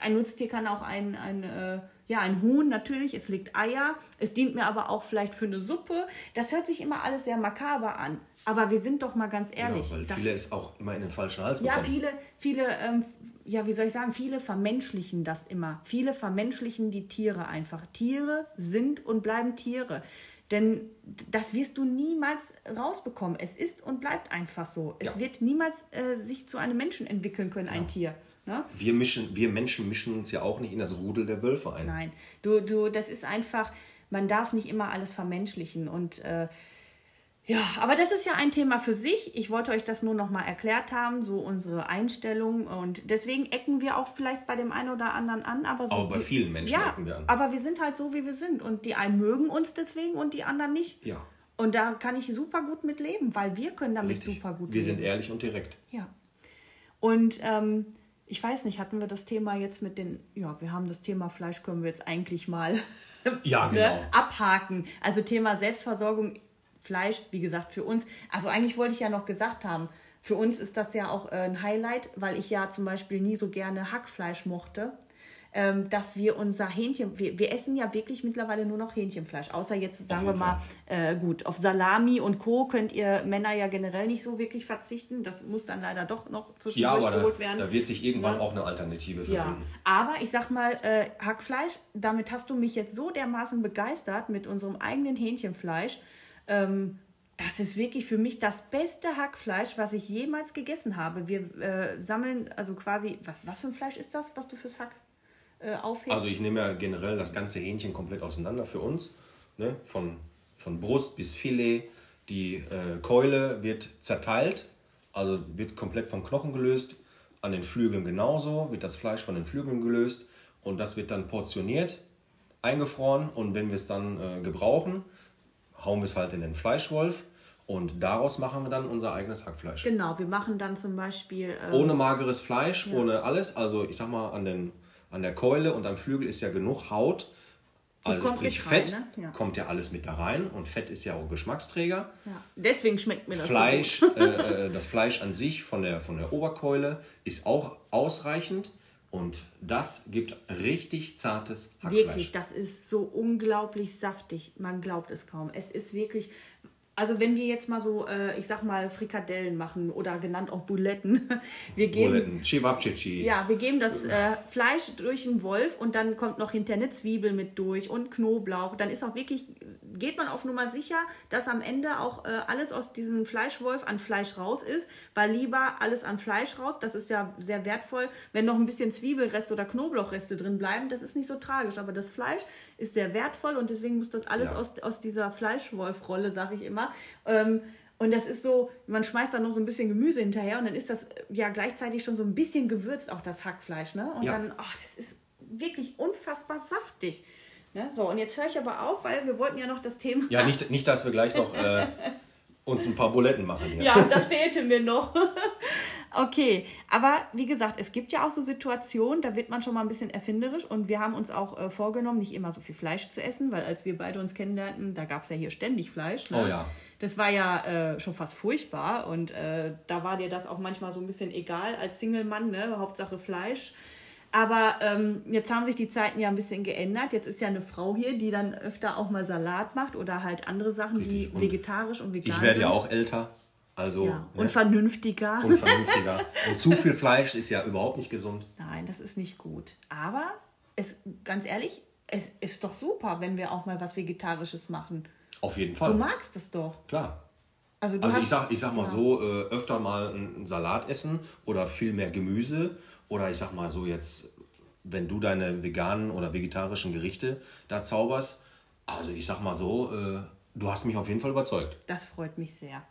[SPEAKER 1] Ein Nutztier kann auch ein, ein, äh, ja, ein Huhn natürlich, es legt Eier. Es dient mir aber auch vielleicht für eine Suppe. Das hört sich immer alles sehr makaber an. Aber wir sind doch mal ganz ehrlich.
[SPEAKER 2] Ja, weil viele es auch immer in den falschen Hals
[SPEAKER 1] ja,
[SPEAKER 2] bekommen.
[SPEAKER 1] viele, viele, ähm, ja, wie soll ich sagen, viele vermenschlichen das immer. Viele vermenschlichen die Tiere einfach. Tiere sind und bleiben Tiere. Denn das wirst du niemals rausbekommen. Es ist und bleibt einfach so. Es
[SPEAKER 2] Ja.
[SPEAKER 1] wird niemals äh, sich zu einem Menschen entwickeln können, ein Tier. Ne?
[SPEAKER 2] Wir, mischen, wir Menschen mischen uns ja auch nicht in das Rudel der Wölfe ein.
[SPEAKER 1] Nein, du, du, das ist einfach, man darf nicht immer alles vermenschlichen und äh, ja, aber das ist ja ein Thema für sich. Ich wollte euch das nur noch mal erklärt haben, so unsere Einstellung und deswegen ecken wir auch vielleicht bei dem einen oder anderen an, aber so
[SPEAKER 2] Aber bei
[SPEAKER 1] wir-
[SPEAKER 2] vielen Menschen
[SPEAKER 1] ja,
[SPEAKER 2] ecken wir an.
[SPEAKER 1] aber wir sind halt so, wie wir sind und die einen mögen uns deswegen und die anderen nicht.
[SPEAKER 2] Ja.
[SPEAKER 1] Und da kann ich super gut mit leben, weil wir können damit
[SPEAKER 2] Richtig.
[SPEAKER 1] super gut
[SPEAKER 2] Wir
[SPEAKER 1] leben.
[SPEAKER 2] sind ehrlich und direkt.
[SPEAKER 1] Ja. Und ähm, ich weiß nicht, hatten wir das Thema jetzt mit den, ja, wir haben das Thema Fleisch, können wir jetzt eigentlich mal
[SPEAKER 2] Ja, genau.
[SPEAKER 1] ne, abhaken. Also Thema Selbstversorgung, Fleisch, wie gesagt, für uns. Also eigentlich wollte ich ja noch gesagt haben, für uns ist das ja auch äh, ein Highlight, weil ich ja zum Beispiel nie so gerne Hackfleisch mochte. Ähm, dass wir unser Hähnchen, wir, wir essen ja wirklich mittlerweile nur noch Hähnchenfleisch, außer jetzt sagen wir mal, äh, gut, auf Salami und Co. könnt ihr Männer ja generell nicht so wirklich verzichten. Das muss dann leider doch noch
[SPEAKER 2] Ja,
[SPEAKER 1] zwischendurch
[SPEAKER 2] aber
[SPEAKER 1] geholt
[SPEAKER 2] da,
[SPEAKER 1] werden.
[SPEAKER 2] da wird sich irgendwann
[SPEAKER 1] Ja.
[SPEAKER 2] auch eine Alternative für
[SPEAKER 1] Ja,
[SPEAKER 2] finden.
[SPEAKER 1] aber ich sag mal, äh, Hackfleisch, damit hast du mich jetzt so dermaßen begeistert mit unserem eigenen Hähnchenfleisch. Ähm, das ist wirklich für mich das beste Hackfleisch, was ich jemals gegessen habe. Wir äh, sammeln also quasi, was, was für ein Fleisch ist das, was du fürs Hack äh, aufhebst?
[SPEAKER 2] Also ich nehme ja generell das ganze Hähnchen komplett auseinander für uns. Ne? Von, von Brust bis Filet. Die äh, Keule wird zerteilt, also wird komplett vom Knochen gelöst. An den Flügeln genauso wird das Fleisch von den Flügeln gelöst und das wird dann portioniert, eingefroren und wenn wir es dann äh, gebrauchen, hauen wir es halt in den Fleischwolf und daraus machen wir dann unser eigenes Hackfleisch.
[SPEAKER 1] Genau, wir machen dann zum Beispiel. Ähm,
[SPEAKER 2] Ohne mageres Fleisch, ohne alles. Also ich sag mal, an, den, an der Keule und am Flügel ist ja genug Haut. Also
[SPEAKER 1] kommt
[SPEAKER 2] sprich
[SPEAKER 1] mit rein,
[SPEAKER 2] Fett,
[SPEAKER 1] ne? Ja.
[SPEAKER 2] kommt ja alles mit da rein und Fett ist ja auch Geschmacksträger.
[SPEAKER 1] ja. Deswegen schmeckt mir das
[SPEAKER 2] Fleisch,
[SPEAKER 1] so gut.
[SPEAKER 2] äh, äh, das Fleisch an sich von der, von der Oberkeule ist auch ausreichend und das gibt richtig zartes Hackfleisch.
[SPEAKER 1] Wirklich, das ist so unglaublich saftig. Man glaubt es kaum. Es ist wirklich. Also wenn wir jetzt mal so, äh, ich sag mal, Frikadellen machen oder genannt auch Buletten, wir geben,
[SPEAKER 2] Buletten, Cevapcici.
[SPEAKER 1] ja, wir geben das äh, Fleisch durch den Wolf und dann kommt noch hinterher eine Zwiebel mit durch und Knoblauch. Dann ist auch wirklich, geht man auf Nummer sicher, dass am Ende auch äh, alles aus diesem Fleischwolf an Fleisch raus ist, weil lieber alles an Fleisch raus, das ist ja sehr wertvoll. Wenn noch ein bisschen Zwiebelreste oder Knoblauchreste drin bleiben, das ist nicht so tragisch, aber das Fleisch ist sehr wertvoll und deswegen muss das alles
[SPEAKER 2] Ja.
[SPEAKER 1] aus, aus dieser Fleischwolf-Rolle, sage ich immer. Ähm, und das ist so, man schmeißt da noch so ein bisschen Gemüse hinterher und dann ist das äh, ja gleichzeitig schon so ein bisschen gewürzt, auch das Hackfleisch. Ne? Und
[SPEAKER 2] Ja.
[SPEAKER 1] dann, oh, das ist wirklich unfassbar saftig. Ne? So, und jetzt höre ich aber auf, weil wir wollten ja noch das Thema.
[SPEAKER 2] Ja, nicht, nicht, dass wir gleich noch äh, uns ein paar Buletten machen hier.
[SPEAKER 1] Ja, das fehlte mir noch. okay, aber wie gesagt, es gibt ja auch so Situationen, da wird man schon mal ein bisschen erfinderisch und wir haben uns auch äh, vorgenommen, nicht immer so viel Fleisch zu essen, weil als wir beide uns kennenlernten, da gab es ja hier ständig Fleisch. Ne?
[SPEAKER 2] Oh ja.
[SPEAKER 1] Das war ja äh, schon fast furchtbar und äh, da war dir das auch manchmal so ein bisschen egal als Single-Mann, ne? Hauptsache Fleisch. Aber ähm, jetzt haben sich die Zeiten ja ein bisschen geändert. Jetzt ist ja eine Frau hier, die dann öfter auch mal Salat macht oder halt andere Sachen,
[SPEAKER 2] Richtig.
[SPEAKER 1] die
[SPEAKER 2] Und
[SPEAKER 1] vegetarisch und vegan
[SPEAKER 2] Ich werde
[SPEAKER 1] sind.
[SPEAKER 2] ja auch älter. Also
[SPEAKER 1] Ja,
[SPEAKER 2] ne,
[SPEAKER 1] und vernünftiger.
[SPEAKER 2] und vernünftiger. und zu viel Fleisch ist ja überhaupt nicht gesund.
[SPEAKER 1] Nein, das ist nicht gut. Aber es, ganz ehrlich, es ist doch super, wenn wir auch mal was Vegetarisches machen.
[SPEAKER 2] Auf jeden
[SPEAKER 1] Du
[SPEAKER 2] Fall.
[SPEAKER 1] magst es doch.
[SPEAKER 2] Klar.
[SPEAKER 1] Also, du
[SPEAKER 2] Also
[SPEAKER 1] hast,
[SPEAKER 2] ich sag, ich sag mal
[SPEAKER 1] ja.
[SPEAKER 2] so, äh, öfter mal einen Salat essen oder viel mehr Gemüse. Oder ich sag mal so jetzt, wenn du deine veganen oder vegetarischen Gerichte da zauberst, also ich sag mal so, äh, du hast mich auf jeden Fall überzeugt.
[SPEAKER 1] Das freut mich sehr.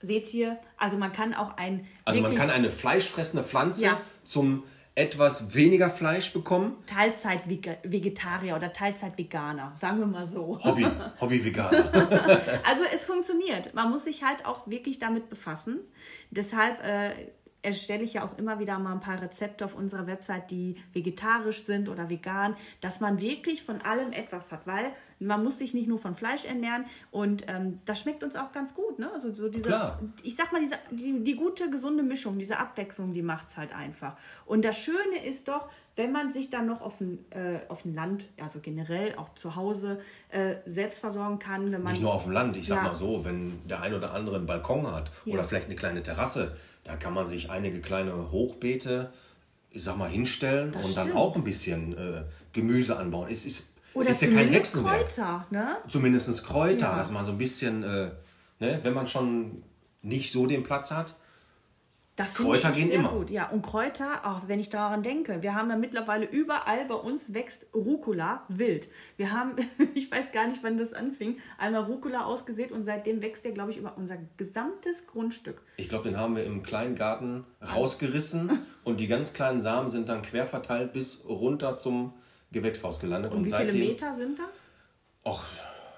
[SPEAKER 1] Seht ihr, also man kann auch ein.
[SPEAKER 2] Also man kann eine fleischfressende Pflanze
[SPEAKER 1] Ja.
[SPEAKER 2] zum etwas weniger Fleisch bekommen.
[SPEAKER 1] Teilzeit-Vegetarier oder Teilzeit-Veganer, sagen wir mal so.
[SPEAKER 2] Hobby, Hobby-Veganer.
[SPEAKER 1] Also es funktioniert. Man muss sich halt auch wirklich damit befassen. Deshalb äh, erstelle ich ja auch immer wieder mal ein paar Rezepte auf unserer Website, die vegetarisch sind oder vegan, dass man wirklich von allem etwas hat, weil man muss sich nicht nur von Fleisch ernähren und ähm, das schmeckt uns auch ganz gut. Ne? Also so diese,
[SPEAKER 2] Klar.
[SPEAKER 1] ich sag mal, diese, die, die gute, gesunde Mischung, diese Abwechslung, die macht es halt einfach. Und das Schöne ist doch, wenn man sich dann noch auf dem, äh, auf dem Land, also generell auch zu Hause, äh, selbst versorgen kann, wenn man
[SPEAKER 2] Nicht nur auf dem Land, ich sag
[SPEAKER 1] Ja.
[SPEAKER 2] mal so, wenn der ein oder andere einen Balkon hat
[SPEAKER 1] Ja.
[SPEAKER 2] oder vielleicht eine kleine Terrasse, da kann man sich einige kleine Hochbeete, ich sag mal, hinstellen
[SPEAKER 1] Das
[SPEAKER 2] und dann
[SPEAKER 1] stimmt.
[SPEAKER 2] auch ein bisschen äh, Gemüse anbauen. Es ist,
[SPEAKER 1] Oder
[SPEAKER 2] ist ja kein Hexenwerk.
[SPEAKER 1] Kräuter, ne?
[SPEAKER 2] Zumindest Kräuter,
[SPEAKER 1] Ja.
[SPEAKER 2] dass man so ein bisschen, äh, ne, wenn man schon nicht so den Platz hat,
[SPEAKER 1] Das
[SPEAKER 2] Kräuter gehen immer.
[SPEAKER 1] gut. Ja, und Kräuter, auch wenn ich daran denke, wir haben ja mittlerweile überall bei uns wächst Rucola wild. Wir haben, ich weiß gar nicht, wann das anfing, einmal Rucola ausgesät und seitdem wächst der, glaube ich, über unser gesamtes Grundstück.
[SPEAKER 2] ich glaube, den haben wir im kleinen Garten rausgerissen und die ganz kleinen Samen sind dann quer verteilt bis runter zum Gewächshaus gelandet.
[SPEAKER 1] Und wie viele
[SPEAKER 2] seitdem,
[SPEAKER 1] Meter sind das?
[SPEAKER 2] Och,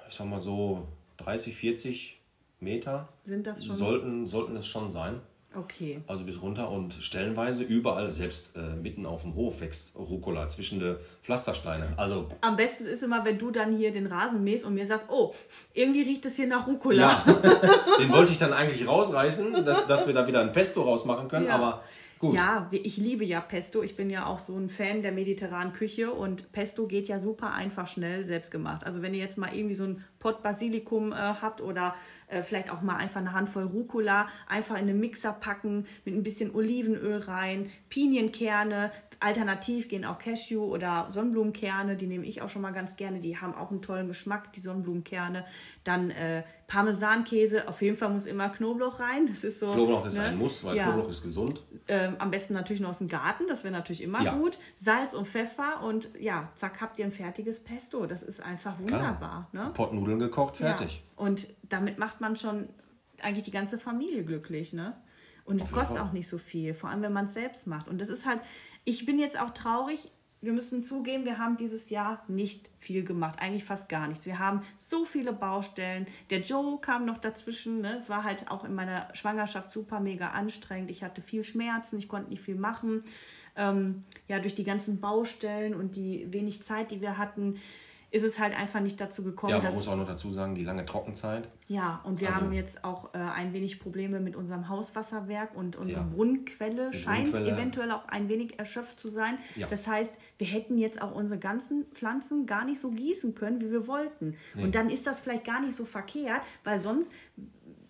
[SPEAKER 2] ich sag mal so 30, 40 Meter
[SPEAKER 1] Sind das schon?
[SPEAKER 2] sollten, sollten es schon sein.
[SPEAKER 1] Okay.
[SPEAKER 2] Also bis runter und stellenweise überall, selbst äh, mitten auf dem Hof wächst Rucola zwischen den Pflastersteine. Also
[SPEAKER 1] Am besten ist immer, wenn du dann hier den Rasen mähst und mir sagst, oh, irgendwie riecht es hier nach Rucola.
[SPEAKER 2] ja, den wollte ich dann eigentlich rausreißen, dass, dass wir da wieder ein Pesto rausmachen können,
[SPEAKER 1] Ja.
[SPEAKER 2] aber gut.
[SPEAKER 1] Ja, ich liebe ja Pesto. Ich bin ja auch so ein Fan der mediterranen Küche und Pesto geht ja super einfach schnell selbst gemacht. Also wenn ihr jetzt mal irgendwie so ein Pot Basilikum äh, habt oder äh, vielleicht auch mal einfach eine Handvoll Rucola, einfach in einen Mixer packen, mit ein bisschen Olivenöl rein, Pinienkerne, alternativ gehen auch Cashew oder Sonnenblumenkerne, die nehme ich auch schon mal ganz gerne, die haben auch einen tollen Geschmack, die Sonnenblumenkerne. Dann äh, Parmesankäse, auf jeden Fall muss immer Knoblauch rein. Das ist so.
[SPEAKER 2] Knoblauch ist
[SPEAKER 1] ne?
[SPEAKER 2] ein Muss, weil
[SPEAKER 1] Ja.
[SPEAKER 2] Knoblauch ist gesund.
[SPEAKER 1] Ähm, am besten natürlich noch aus dem Garten, das wäre natürlich immer
[SPEAKER 2] Ja.
[SPEAKER 1] gut. Salz und Pfeffer und ja, zack, habt ihr ein fertiges Pesto. Das ist einfach wunderbar. Ne?
[SPEAKER 2] Pot Nudeln gekocht, fertig.
[SPEAKER 1] Und damit macht man schon eigentlich die ganze Familie glücklich, ne? Und es kostet auch nicht so viel, vor allem wenn man es selbst macht. Und das ist halt, ich bin jetzt auch traurig, wir müssen zugeben, wir haben dieses Jahr nicht viel gemacht, eigentlich fast gar nichts. Wir haben so viele Baustellen. Der Joe kam noch dazwischen. Ne? Es war halt auch in meiner Schwangerschaft super mega anstrengend. Ich hatte viel Schmerzen, ich konnte nicht viel machen. Ähm, ja, durch die ganzen Baustellen und die wenig Zeit, die wir hatten, ist es halt einfach nicht dazu gekommen,
[SPEAKER 2] Ja, man
[SPEAKER 1] dass
[SPEAKER 2] muss auch noch dazu sagen, die lange Trockenzeit.
[SPEAKER 1] ja, und wir
[SPEAKER 2] Also-
[SPEAKER 1] haben jetzt auch äh, ein wenig Probleme mit unserem Hauswasserwerk und unsere
[SPEAKER 2] Ja.
[SPEAKER 1] Brunnenquelle scheint
[SPEAKER 2] Brunnenquelle.
[SPEAKER 1] eventuell auch ein wenig erschöpft zu sein.
[SPEAKER 2] Ja.
[SPEAKER 1] Das heißt, wir hätten jetzt auch unsere ganzen Pflanzen gar nicht so gießen können, wie wir wollten. Und dann ist das vielleicht gar nicht so verkehrt, weil sonst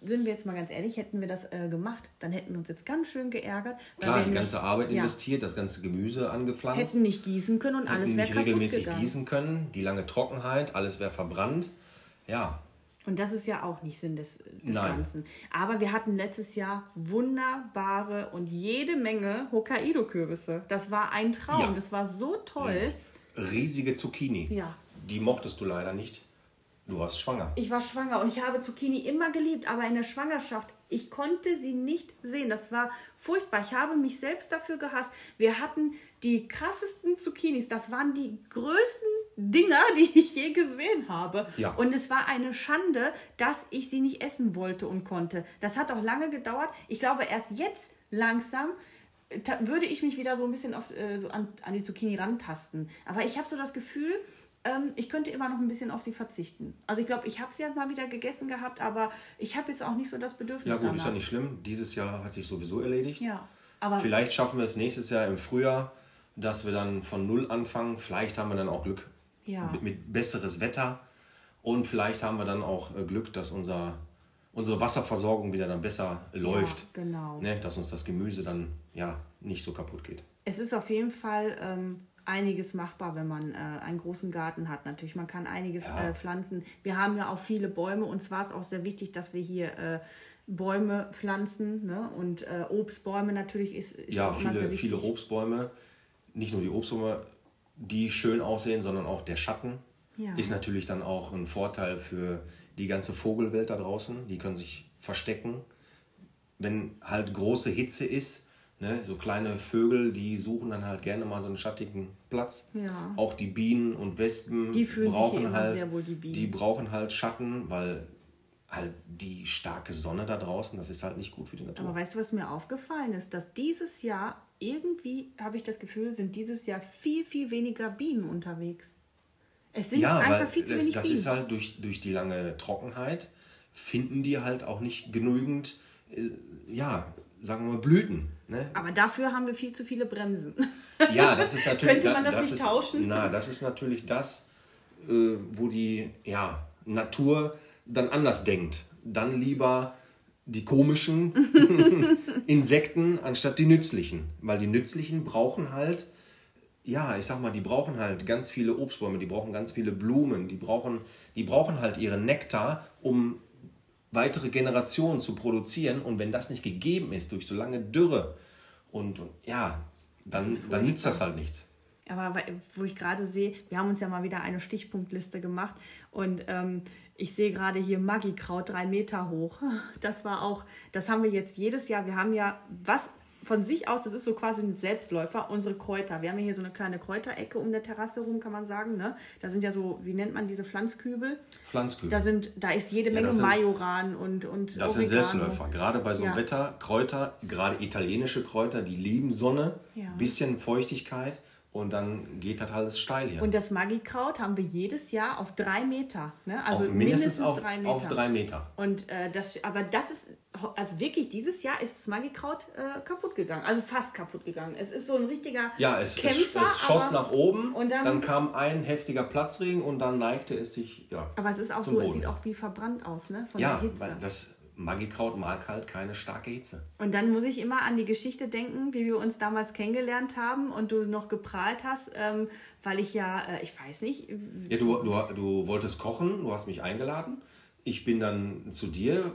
[SPEAKER 1] sind wir jetzt mal ganz ehrlich, hätten wir das äh, gemacht, dann hätten wir uns jetzt ganz schön geärgert.
[SPEAKER 2] Klar, die
[SPEAKER 1] nicht-
[SPEAKER 2] ganze Arbeit
[SPEAKER 1] ja,
[SPEAKER 2] investiert, das ganze Gemüse angepflanzt.
[SPEAKER 1] hätten nicht gießen können und alles
[SPEAKER 2] hätten
[SPEAKER 1] wäre
[SPEAKER 2] nicht
[SPEAKER 1] kaputt
[SPEAKER 2] regelmäßig
[SPEAKER 1] gegangen.
[SPEAKER 2] gießen können, die lange Trockenheit, alles wäre verbrannt. Ja,
[SPEAKER 1] Und das ist ja auch nicht Sinn des, des. Ganzen. Aber wir hatten letztes Jahr wunderbare und jede Menge Hokkaido-Kürbisse. Das war ein Traum.
[SPEAKER 2] Ja.
[SPEAKER 1] Das war so toll.
[SPEAKER 2] riesige Zucchini.
[SPEAKER 1] Ja.
[SPEAKER 2] Die mochtest du leider nicht. Du warst schwanger.
[SPEAKER 1] Ich war schwanger und ich habe Zucchini immer geliebt, aber in der Schwangerschaft, ich konnte sie nicht sehen. Das war furchtbar. Ich habe mich selbst dafür gehasst. Wir hatten die krassesten Zucchinis. Das waren die größten Dinger, die ich je gesehen habe.
[SPEAKER 2] Ja.
[SPEAKER 1] Und es war eine Schande, dass ich sie nicht essen wollte und konnte. Das hat auch lange gedauert. Ich glaube, erst jetzt langsam äh, würde ich mich wieder so ein bisschen auf, äh, so an, an die Zucchini rantasten. Aber ich habe so das Gefühl, ähm, ich könnte immer noch ein bisschen auf sie verzichten. Also ich glaube, ich habe sie halt mal wieder gegessen gehabt, aber ich habe jetzt auch nicht so das Bedürfnis
[SPEAKER 2] Ja gut, ist
[SPEAKER 1] danach.
[SPEAKER 2] ja nicht schlimm. Dieses Jahr hat sich sowieso erledigt.
[SPEAKER 1] Ja, aber
[SPEAKER 2] Vielleicht schaffen wir es nächstes Jahr im Frühjahr, dass wir dann von Null anfangen. Vielleicht haben wir dann auch Glück
[SPEAKER 1] Ja.
[SPEAKER 2] mit, mit besseres Wetter. Und vielleicht haben wir dann auch äh, Glück, dass unser, unsere Wasserversorgung wieder dann besser läuft.
[SPEAKER 1] genau.
[SPEAKER 2] Ne, dass uns das Gemüse dann ja nicht so kaputt geht.
[SPEAKER 1] es ist auf jeden Fall ähm, einiges machbar, wenn man äh, einen großen Garten hat. Natürlich, man kann einiges
[SPEAKER 2] Ja.
[SPEAKER 1] äh, pflanzen. Wir haben ja auch viele Bäume. Uns war es auch sehr wichtig, dass wir hier äh, Bäume pflanzen. Ne? Und äh, Obstbäume natürlich ist, ist
[SPEAKER 2] Ja,
[SPEAKER 1] auch immer sehr
[SPEAKER 2] viele,
[SPEAKER 1] wichtig.
[SPEAKER 2] viele Obstbäume. Nicht nur die Obstbäume, die schön aussehen, sondern auch der Schatten
[SPEAKER 1] Ja.
[SPEAKER 2] ist natürlich dann auch ein Vorteil für die ganze Vogelwelt da draußen. Die können sich verstecken. Wenn halt große Hitze ist, ne, so kleine Vögel, die suchen dann halt gerne mal so einen schattigen Platz.
[SPEAKER 1] Ja.
[SPEAKER 2] Auch die Bienen und Wespen
[SPEAKER 1] Die
[SPEAKER 2] brauchen halt,
[SPEAKER 1] sehr wohl, die Bienen.
[SPEAKER 2] die brauchen halt Schatten, weil halt die starke Sonne da draußen, das ist halt nicht gut für die Natur.
[SPEAKER 1] Aber weißt du, was mir aufgefallen ist? Dass dieses Jahr irgendwie, habe ich das Gefühl, sind dieses Jahr viel, viel weniger Bienen unterwegs. Es sind
[SPEAKER 2] Ja,
[SPEAKER 1] einfach viel zu
[SPEAKER 2] das,
[SPEAKER 1] wenig
[SPEAKER 2] das
[SPEAKER 1] Bienen.
[SPEAKER 2] ist halt durch, durch die lange Trockenheit finden die halt auch nicht genügend, äh, ja, sagen wir mal Blüten. Ne?
[SPEAKER 1] Aber dafür haben wir viel zu viele Bremsen.
[SPEAKER 2] Ja, das ist natürlich.
[SPEAKER 1] Könnte man das nicht
[SPEAKER 2] ist,
[SPEAKER 1] tauschen?
[SPEAKER 2] Na, das ist natürlich das, äh, wo die ja, Natur dann anders denkt. Dann lieber die komischen Insekten anstatt die nützlichen. Weil die nützlichen brauchen halt, ja, ich sag mal, die brauchen halt ganz viele Obstbäume, die brauchen ganz viele Blumen, die brauchen, die brauchen halt ihren Nektar, um weitere Generationen zu produzieren. Und wenn das nicht gegeben ist durch so lange Dürre und, und ja, dann, dann nützt das halt nichts.
[SPEAKER 1] Aber wo ich gerade sehe, wir haben uns ja mal wieder eine Stichpunktliste gemacht und ähm, ich sehe gerade hier Maggi-Kraut drei Meter hoch. Das war auch, das haben wir jetzt jedes Jahr. Wir haben ja was von sich aus, das ist so quasi ein Selbstläufer, unsere Kräuter. Wir haben ja hier so eine kleine Kräuterecke um der Terrasse rum, kann man sagen. Ne? Da sind ja so, wie nennt man diese Pflanzkübel?
[SPEAKER 2] Pflanzkübel.
[SPEAKER 1] Da, sind, da ist jede Menge
[SPEAKER 2] das sind-
[SPEAKER 1] Majoran und, und
[SPEAKER 2] Das sind
[SPEAKER 1] Oregano.
[SPEAKER 2] Selbstläufer. Gerade bei so einem
[SPEAKER 1] Ja.
[SPEAKER 2] Wetter, Kräuter, gerade italienische Kräuter, die lieben Sonne,
[SPEAKER 1] Ja.
[SPEAKER 2] bisschen Feuchtigkeit und dann geht das alles steil hier.
[SPEAKER 1] Und das Maggi-Kraut haben wir jedes Jahr auf drei Meter. Ne? Also
[SPEAKER 2] Auch mindestens, auf,
[SPEAKER 1] drei Meter.
[SPEAKER 2] auf drei Meter.
[SPEAKER 1] Und äh, das, aber das ist, also wirklich, dieses Jahr ist das Magikraut äh, kaputt gegangen. Also fast kaputt gegangen. Es ist so ein richtiger
[SPEAKER 2] Ja, es, es,
[SPEAKER 1] Kämpfer.
[SPEAKER 2] es schoss
[SPEAKER 1] aber,
[SPEAKER 2] nach oben,
[SPEAKER 1] und dann-
[SPEAKER 2] dann, kam ein heftiger Platzregen und dann neigte es sich, ja.
[SPEAKER 1] aber es ist auch so, es
[SPEAKER 2] Boden.
[SPEAKER 1] sieht auch wie verbrannt aus, ne? Von
[SPEAKER 2] Ja,
[SPEAKER 1] der Hitze.
[SPEAKER 2] weil das Magikraut mag halt keine starke Hitze.
[SPEAKER 1] Und dann muss ich immer an die Geschichte denken, wie wir uns damals kennengelernt haben und du noch geprahlt hast, ähm, weil ich ja, äh, ich weiß nicht,
[SPEAKER 2] Ja, du, du, du wolltest kochen, du hast mich eingeladen. ich bin dann zu dir.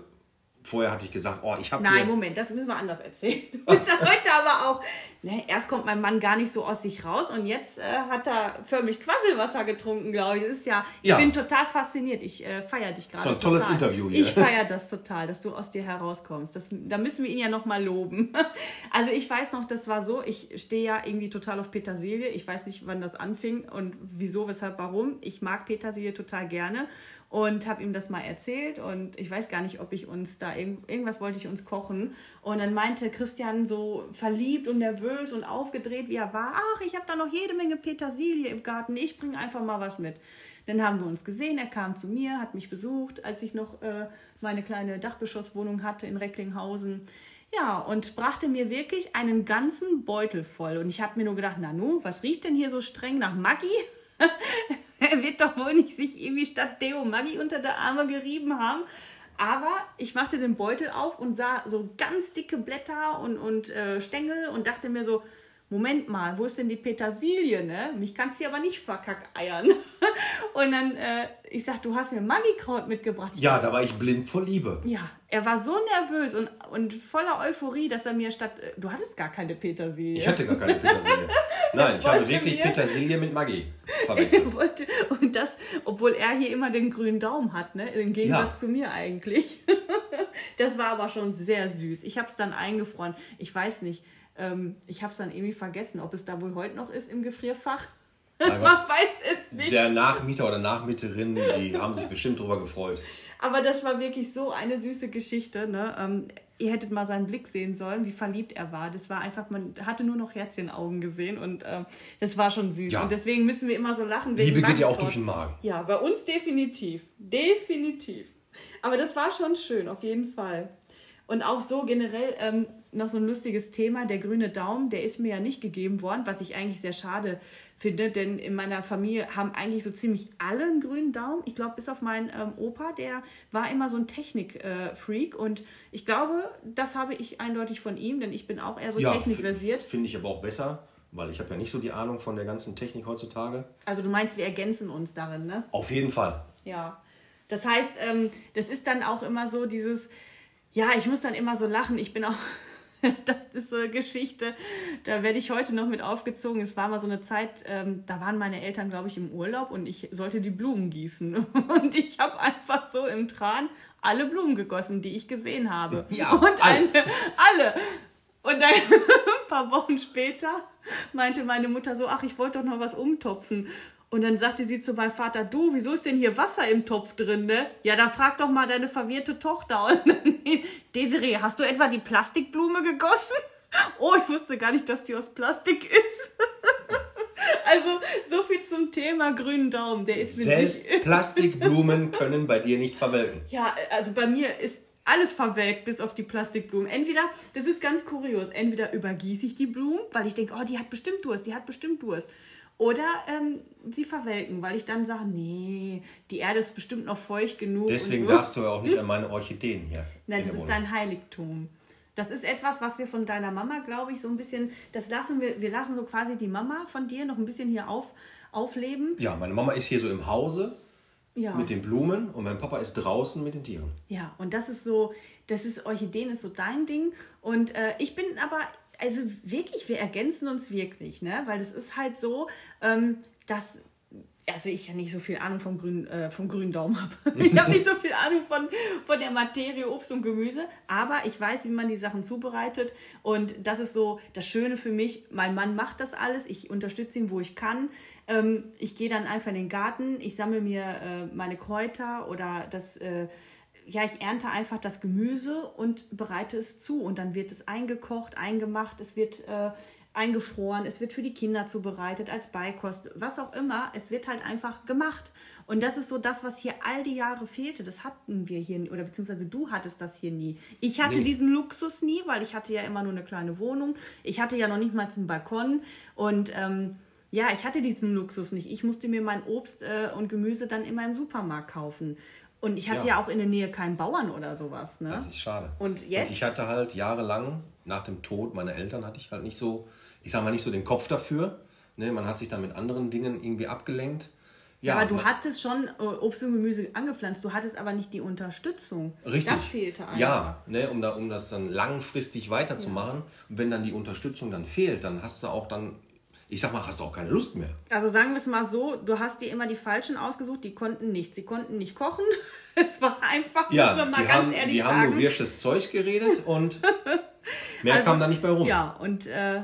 [SPEAKER 2] Vorher hatte ich gesagt, oh, ich habe
[SPEAKER 1] Nein, Moment, das müssen wir anders erzählen. Ist heute aber auch. Ne, erst kommt mein Mann gar nicht so aus sich raus und jetzt äh, hat er förmlich Quasselwasser getrunken, glaube ich. Das ist ja, ich
[SPEAKER 2] Ja.
[SPEAKER 1] bin total fasziniert. Ich äh, feiere dich gerade.
[SPEAKER 2] So ein tolles
[SPEAKER 1] total.
[SPEAKER 2] Interview hier.
[SPEAKER 1] Ich feiere das total, dass du aus dir herauskommst. Das, da müssen wir ihn ja nochmal loben. Also ich weiß noch, das war so, ich stehe ja irgendwie total auf Petersilie. Ich weiß nicht, wann das anfing und wieso, weshalb, warum. Ich mag Petersilie total gerne und habe ihm das mal erzählt und ich weiß gar nicht, ob ich uns da irgend, irgendwas wollte ich uns kochen und dann meinte Christian so verliebt und nervös und aufgedreht, wie er war, ach, ich habe da noch jede Menge Petersilie im Garten, ich bringe einfach mal was mit. Dann haben wir uns gesehen, er kam zu mir, hat mich besucht, als ich noch äh, meine kleine Dachgeschosswohnung hatte in Recklinghausen. Ja, und brachte mir wirklich einen ganzen Beutel voll. Und ich habe mir nur gedacht, Nanu, was riecht denn hier so streng nach Maggi? er wird doch wohl nicht sich irgendwie statt Deo Maggi unter der Arme gerieben haben. Aber ich machte den Beutel auf und sah so ganz dicke Blätter und, und äh, Stängel und dachte mir so, Moment mal, wo ist denn die Petersilie, ne? Mich kannst du aber nicht verkackeiern. und dann, äh, ich sag, du hast mir Maggi-Kraut mitgebracht. Ich
[SPEAKER 2] Ja, da war ich blind vor Liebe.
[SPEAKER 1] ja, er war so nervös und, und voller Euphorie, dass er mir statt. äh, Du hattest gar keine Petersilie.
[SPEAKER 2] Ich hatte gar keine Petersilie. Nein, ich habe wirklich Petersilie mit Maggi verwechselt.
[SPEAKER 1] Er wollte, und das, obwohl er hier immer den grünen Daumen hat, ne? im Gegensatz
[SPEAKER 2] Ja.
[SPEAKER 1] zu mir eigentlich. Das war aber schon sehr süß. Ich habe es dann eingefroren. Ich weiß nicht, ähm, ich habe es dann irgendwie vergessen, ob es da wohl heute noch ist im Gefrierfach. Man weiß es nicht.
[SPEAKER 2] Der Nachmieter oder Nachmieterin, die haben sich bestimmt drüber gefreut.
[SPEAKER 1] Aber das war wirklich so eine süße Geschichte. Ne? Ähm, ihr hättet mal seinen Blick sehen sollen, wie verliebt er war. Das war einfach, man hatte nur noch Herzchenaugen gesehen und ähm, das war schon süß.
[SPEAKER 2] Ja.
[SPEAKER 1] Und deswegen müssen wir immer so lachen.
[SPEAKER 2] Liebe geht ja auch durch den Magen.
[SPEAKER 1] Ja, bei uns definitiv. Definitiv. Aber das war schon schön, auf jeden Fall. Und auch so generell ähm, noch so ein lustiges Thema, der grüne Daumen, der ist mir ja nicht gegeben worden, was ich eigentlich sehr schade finde, denn in meiner Familie haben eigentlich so ziemlich alle einen grünen Daumen. Ich glaube, bis auf meinen ähm, Opa, der war immer so ein Technik-Freak und ich glaube, das habe ich eindeutig von ihm, denn ich bin auch eher so technikversiert.
[SPEAKER 2] f- Finde ich aber auch besser, weil ich habe ja nicht so die Ahnung von der ganzen Technik heutzutage.
[SPEAKER 1] Also du meinst, wir ergänzen uns darin, ne?
[SPEAKER 2] Auf jeden Fall.
[SPEAKER 1] Ja. Das heißt, ähm, das ist dann auch immer so dieses, ja, ich muss dann immer so lachen. Ich bin auch, das ist so eine Geschichte, da werde ich heute noch mit aufgezogen. Es war mal so eine Zeit, ähm, da waren meine Eltern, glaube ich, im Urlaub und ich sollte die Blumen gießen. Und ich habe einfach so im Tran alle Blumen gegossen, die ich gesehen habe.
[SPEAKER 2] Ja,
[SPEAKER 1] und
[SPEAKER 2] alle.
[SPEAKER 1] eine, alle. Und dann ein paar Wochen später meinte meine Mutter so, ach, ich wollte doch noch was umtopfen. Und dann sagte sie zu meinem Vater, du, wieso ist denn hier Wasser im Topf drin, ne? Ja, da frag doch mal deine verwirrte Tochter. Und dann, Desiree, hast du etwa die Plastikblume gegossen? Oh, ich wusste gar nicht, dass die aus Plastik ist. Also, so viel zum Thema grünen Daumen. Der ist mir
[SPEAKER 2] Selbst
[SPEAKER 1] nicht...
[SPEAKER 2] Plastikblumen können bei dir nicht verwelken.
[SPEAKER 1] Ja, also bei mir ist alles verwelkt, bis auf die Plastikblumen. Entweder, das ist ganz kurios, entweder übergieße ich die Blumen, weil ich denke, oh, die hat bestimmt Durst, die hat bestimmt Durst. Oder ähm, sie verwelken, weil ich dann sage, nee, die Erde ist bestimmt noch feucht genug.
[SPEAKER 2] Deswegen
[SPEAKER 1] so.
[SPEAKER 2] darfst du ja auch nicht an meine Orchideen hier.
[SPEAKER 1] Nein,
[SPEAKER 2] in
[SPEAKER 1] das ist dein Heiligtum. Das ist etwas, was wir von deiner Mama, glaube ich, so ein bisschen, das lassen wir, wir lassen so quasi die Mama von dir noch ein bisschen hier auf, aufleben.
[SPEAKER 2] Ja, meine Mama ist hier so im Hause
[SPEAKER 1] Ja.
[SPEAKER 2] mit den Blumen und mein Papa ist draußen mit den Tieren.
[SPEAKER 1] Ja, und das ist so, das ist Orchideen ist so dein Ding. Und äh, ich bin aber, also wirklich, wir ergänzen uns wirklich, ne? Weil das ist halt so, ähm, dass. Also ich ja nicht so viel Ahnung vom grünen, äh, vom grünen Daumen habe. Ich habe nicht so viel Ahnung von, von der Materie Obst und Gemüse, aber ich weiß, wie man die Sachen zubereitet. Und das ist so das Schöne für mich. Mein Mann macht das alles. Ich unterstütze ihn, wo ich kann. Ähm, ich gehe dann einfach in den Garten. Ich sammle mir äh, meine Kräuter oder das äh, ja, ich ernte einfach das Gemüse und bereite es zu. Und dann wird es eingekocht, eingemacht, es wird äh, eingefroren, es wird für die Kinder zubereitet, als Beikost, was auch immer. Es wird halt einfach gemacht. Und das ist so das, was hier all die Jahre fehlte. Das hatten wir hier, oder beziehungsweise du hattest das hier nie. Ich hatte
[SPEAKER 2] Nee.
[SPEAKER 1] diesen Luxus nie, weil ich hatte ja immer nur eine kleine Wohnung. Ich hatte ja noch nicht mal einen Balkon. Und ähm, ja, ich hatte diesen Luxus nicht. Ich musste mir mein Obst äh, und Gemüse dann immer im Supermarkt kaufen. Und ich hatte ja,
[SPEAKER 2] Ja.
[SPEAKER 1] auch in der Nähe keinen Bauern oder sowas. Ne?
[SPEAKER 2] Das ist schade.
[SPEAKER 1] Und jetzt?
[SPEAKER 2] ich hatte halt jahrelang, nach dem Tod meiner Eltern, hatte ich halt nicht so, ich sag mal, nicht so den Kopf dafür. Ne, man hat sich dann mit anderen Dingen irgendwie abgelenkt.
[SPEAKER 1] Ja, aber du hattest schon äh, Obst und Gemüse angepflanzt, du hattest aber nicht die Unterstützung.
[SPEAKER 2] Richtig.
[SPEAKER 1] Das fehlte einfach.
[SPEAKER 2] Ja, ne, um, da, um das dann langfristig weiterzumachen. Und wenn dann die Unterstützung dann fehlt, dann hast du auch dann, ich sag mal, hast du auch keine Lust mehr.
[SPEAKER 1] Also sagen wir es mal so, du hast dir immer die Falschen ausgesucht, die konnten nichts. Sie konnten nicht kochen. Es war einfach,
[SPEAKER 2] Ja,
[SPEAKER 1] muss man mal
[SPEAKER 2] die,
[SPEAKER 1] ganz
[SPEAKER 2] haben,
[SPEAKER 1] ehrlich
[SPEAKER 2] die haben
[SPEAKER 1] sagen.
[SPEAKER 2] nur wirsches Zeug geredet und mehr
[SPEAKER 1] Also,
[SPEAKER 2] kam da nicht bei rum.
[SPEAKER 1] Ja, und äh,